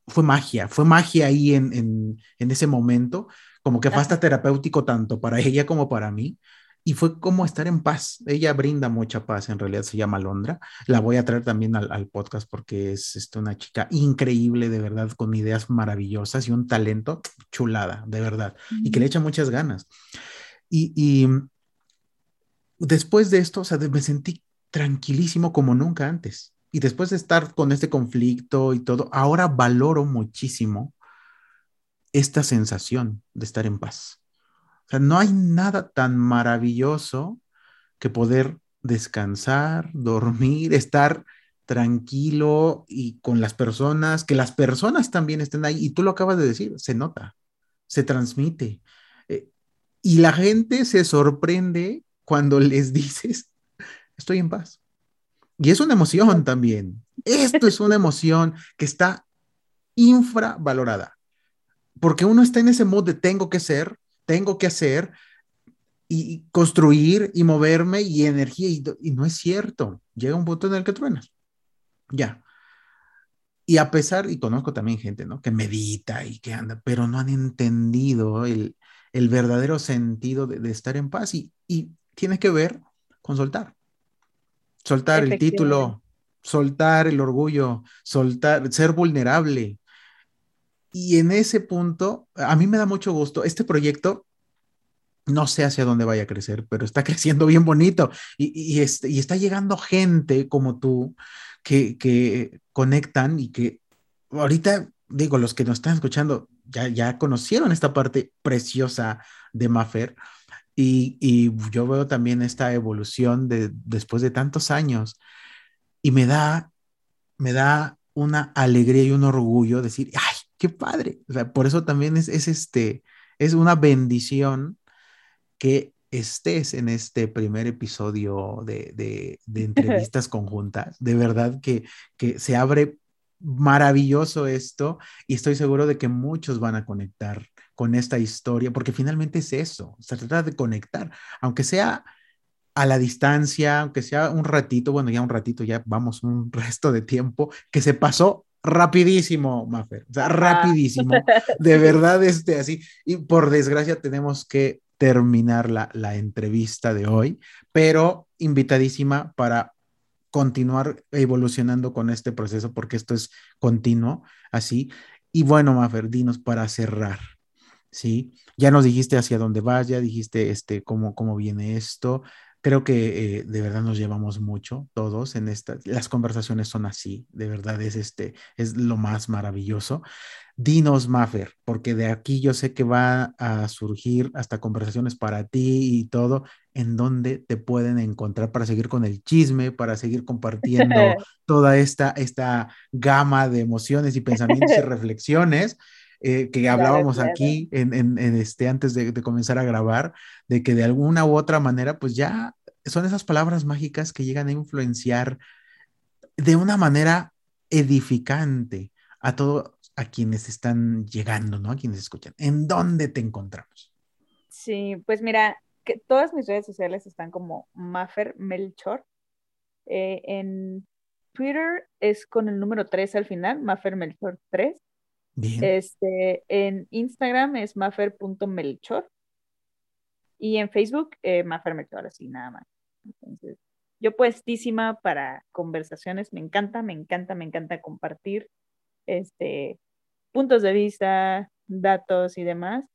fue magia, fue magia ahí en, en, en ese momento. Como que fue hasta terapéutico tanto para ella como para mí y fue como estar en paz. Ella brinda mucha paz, en realidad se llama Londra. La voy a traer también al, podcast porque es este, una chica increíble, de verdad, con ideas maravillosas y un talento chulada, de verdad, y que le echa muchas ganas. Y, después de esto, o sea, me sentí tranquilísimo como nunca antes. Y después de estar con este conflicto y todo, ahora valoro muchísimo esta sensación de estar en paz o sea, no hay nada tan maravilloso que poder descansar, dormir, estar tranquilo y con las personas, que las personas también estén ahí. Y tú lo acabas de decir, se nota, se transmite. Eh, y la gente se sorprende cuando les dices, estoy en paz. Y es una emoción también. Esto es una emoción que está infravalorada. Porque uno está en ese modo de tengo que ser, tengo que hacer y construir y moverme y energía y, no es cierto. Llega un punto en el que truenas. Ya. Y a pesar, y conozco también gente, ¿no? Que medita y que anda, pero no han entendido el, verdadero sentido de, estar en paz y, y, tiene que ver con soltar. Soltar el título, soltar el orgullo, soltar, ser vulnerable, y en ese punto, a mí me da mucho gusto. Este proyecto, no sé hacia dónde vaya a crecer, pero está creciendo bien bonito y, este, y está llegando gente como tú que, que, conectan y que ahorita, digo, los que nos están escuchando ya, ya conocieron esta parte preciosa de Maffer y, y yo veo también esta evolución de después de tantos años y me da, me da una alegría y un orgullo decir, ay, qué padre. O sea, por eso también es, este, es una bendición que estés en este primer episodio de, de, entrevistas conjuntas. De verdad que, que se abre maravilloso esto y estoy seguro de que muchos van a conectar con esta historia, porque finalmente es eso, se trata de conectar, aunque sea a la distancia, aunque sea un ratito, bueno, ya un ratito, ya vamos un resto de tiempo, que se pasó rapidísimo, Mafer, o sea, rapidísimo, de verdad, este, así, y por desgracia tenemos que terminar la, la entrevista de hoy, pero invitadísima para continuar evolucionando con este proceso, porque esto es continuo, así. Y bueno, Mafer, dinos para cerrar, ¿sí? Ya nos dijiste hacia dónde vas, ya dijiste este, cómo, cómo viene esto, Creo que eh, de verdad nos llevamos mucho todos en estas, las conversaciones son así, de verdad es este, es lo más maravilloso. Dinos, Maffer, porque de aquí yo sé que va a surgir hasta conversaciones para ti y todo, en donde te pueden encontrar para seguir con el chisme, para seguir compartiendo toda esta, esta gama de emociones y pensamientos y reflexiones. Eh, que hablábamos aquí en, en, este, antes de, de, comenzar a grabar, de que de alguna u otra manera, pues ya son esas palabras mágicas que llegan a influenciar de una manera edificante a todos a quienes están llegando, ¿no? A quienes escuchan. ¿En dónde te encontramos? Sí, pues mira, que todas mis redes sociales están como Maffer Melchor. Eh, en Twitter es con el número 3 al final, Maffer Melchor 3. Este, en Instagram es maffer.melchor y en Facebook eh, Maffer Melchor, así nada más. Entonces, yo puestísima para conversaciones, me encanta, me encanta, me encanta compartir este, puntos de vista, datos y demás.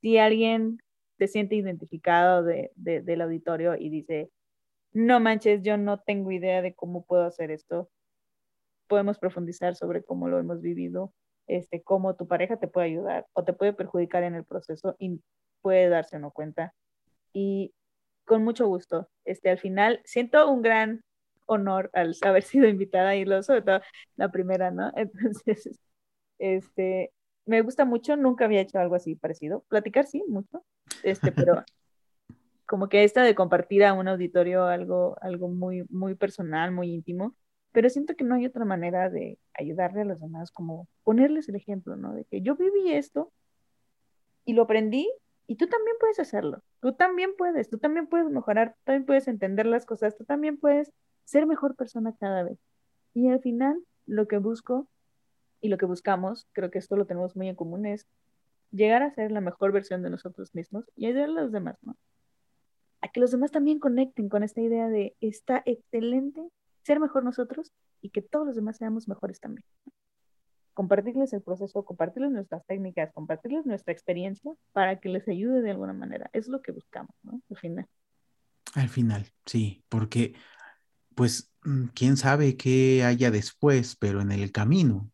Si alguien se siente identificado de, del auditorio y dice, no manches, yo no tengo idea de cómo puedo hacer esto, podemos profundizar sobre cómo lo hemos vivido este, cómo tu pareja te puede ayudar o te puede perjudicar en el proceso y puede darse no cuenta. Y con mucho gusto, este, al final siento un gran honor al haber sido invitada y lo sobre todo la primera, ¿no? Entonces, este, me gusta mucho, nunca había hecho algo así parecido. Platicar sí, mucho, este, pero como que esta de compartir a un auditorio algo, algo muy, muy personal, muy íntimo, pero siento que no hay otra manera de ayudarle a los demás, como ponerles el ejemplo, ¿no? De que yo viví esto y lo aprendí y tú también puedes hacerlo, tú también puedes, tú también puedes mejorar, tú también puedes entender las cosas, tú también puedes ser mejor persona cada vez. Y al final, lo que busco y lo que buscamos, creo que esto lo tenemos muy en común, es llegar a ser la mejor versión de nosotros mismos y ayudar a los demás, ¿no? A que los demás también conecten con esta idea de está excelente ser mejor nosotros y que todos los demás seamos mejores también. Compartirles el proceso, compartirles nuestras técnicas, compartirles nuestra experiencia para que les ayude de alguna manera. Es lo que buscamos, ¿no? Al final. Al final, sí, porque pues mm, quién sabe qué haya después, pero en el camino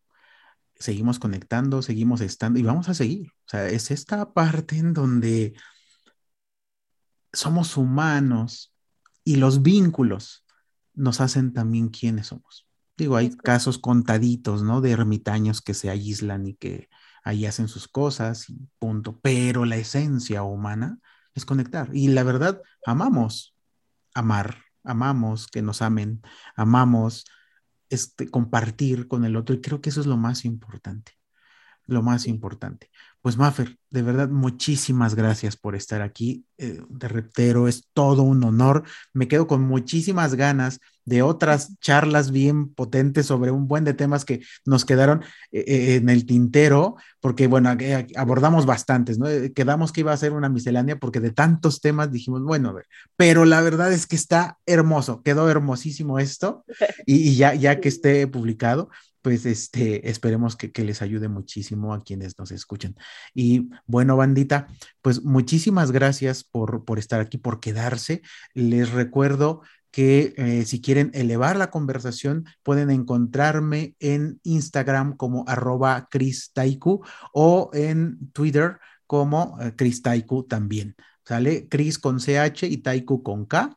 seguimos conectando, seguimos estando y vamos a seguir. O sea, es esta parte en donde somos humanos y los vínculos nos hacen también quiénes somos. Digo, hay casos contaditos, ¿no? De ermitaños que se aíslan y que ahí hacen sus cosas y punto. Pero la esencia humana es conectar. Y la verdad, amamos amar, amamos que nos amen, amamos este, compartir con el otro y creo que eso es lo más importante, lo más importante. Pues Maffer, de verdad, muchísimas gracias por estar aquí. Eh, de reptero, es todo un honor. Me quedo con muchísimas ganas de otras charlas bien potentes sobre un buen de temas que nos quedaron eh, eh, en el tintero, porque bueno, abordamos bastantes, ¿no? Quedamos que iba a ser una miscelánea porque de tantos temas dijimos, bueno, a ver, pero la verdad es que está hermoso, quedó hermosísimo esto y, y ya, ya que esté publicado, pues este, esperemos que, les ayude muchísimo a quienes nos escuchen. Y bueno, bandita, pues muchísimas gracias por, por estar aquí, por quedarse. Les recuerdo que eh, si quieren elevar la conversación, pueden encontrarme en Instagram como arroba Taiku o en Twitter como eh, Taiku también. ¿Sale? Cris con CH y Taiku con K.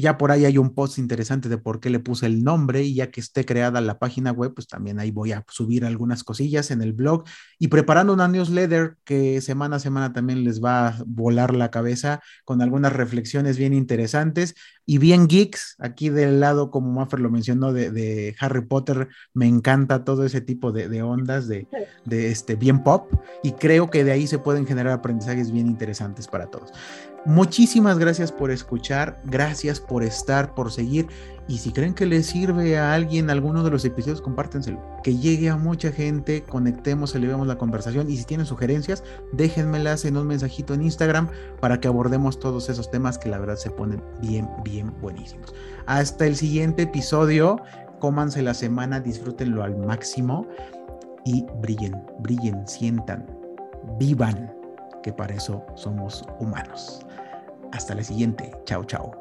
Ya por ahí hay un post interesante de por qué le puse el nombre y ya que esté creada la página web, pues también ahí voy a subir algunas cosillas en el blog y preparando una newsletter que semana a semana también les va a volar la cabeza con algunas reflexiones bien interesantes y bien geeks, aquí del lado, como Maffer lo mencionó, de, Harry Potter, me encanta todo ese tipo de, ondas, de, de, este, bien pop, y creo que de ahí se pueden generar aprendizajes bien interesantes para todos. Muchísimas gracias por escuchar, gracias por estar, por seguir. Y si creen que les sirve a alguien alguno de los episodios, compártenselo. Que llegue a mucha gente, conectemos, elevemos la conversación. Y si tienen sugerencias, déjenmelas en un mensajito en Instagram para que abordemos todos esos temas que la verdad se ponen bien, bien buenísimos. Hasta el siguiente episodio. Cómanse la semana, disfrútenlo al máximo y brillen, brillen, sientan, vivan, que para eso somos humanos. Hasta la siguiente. Chao, chao.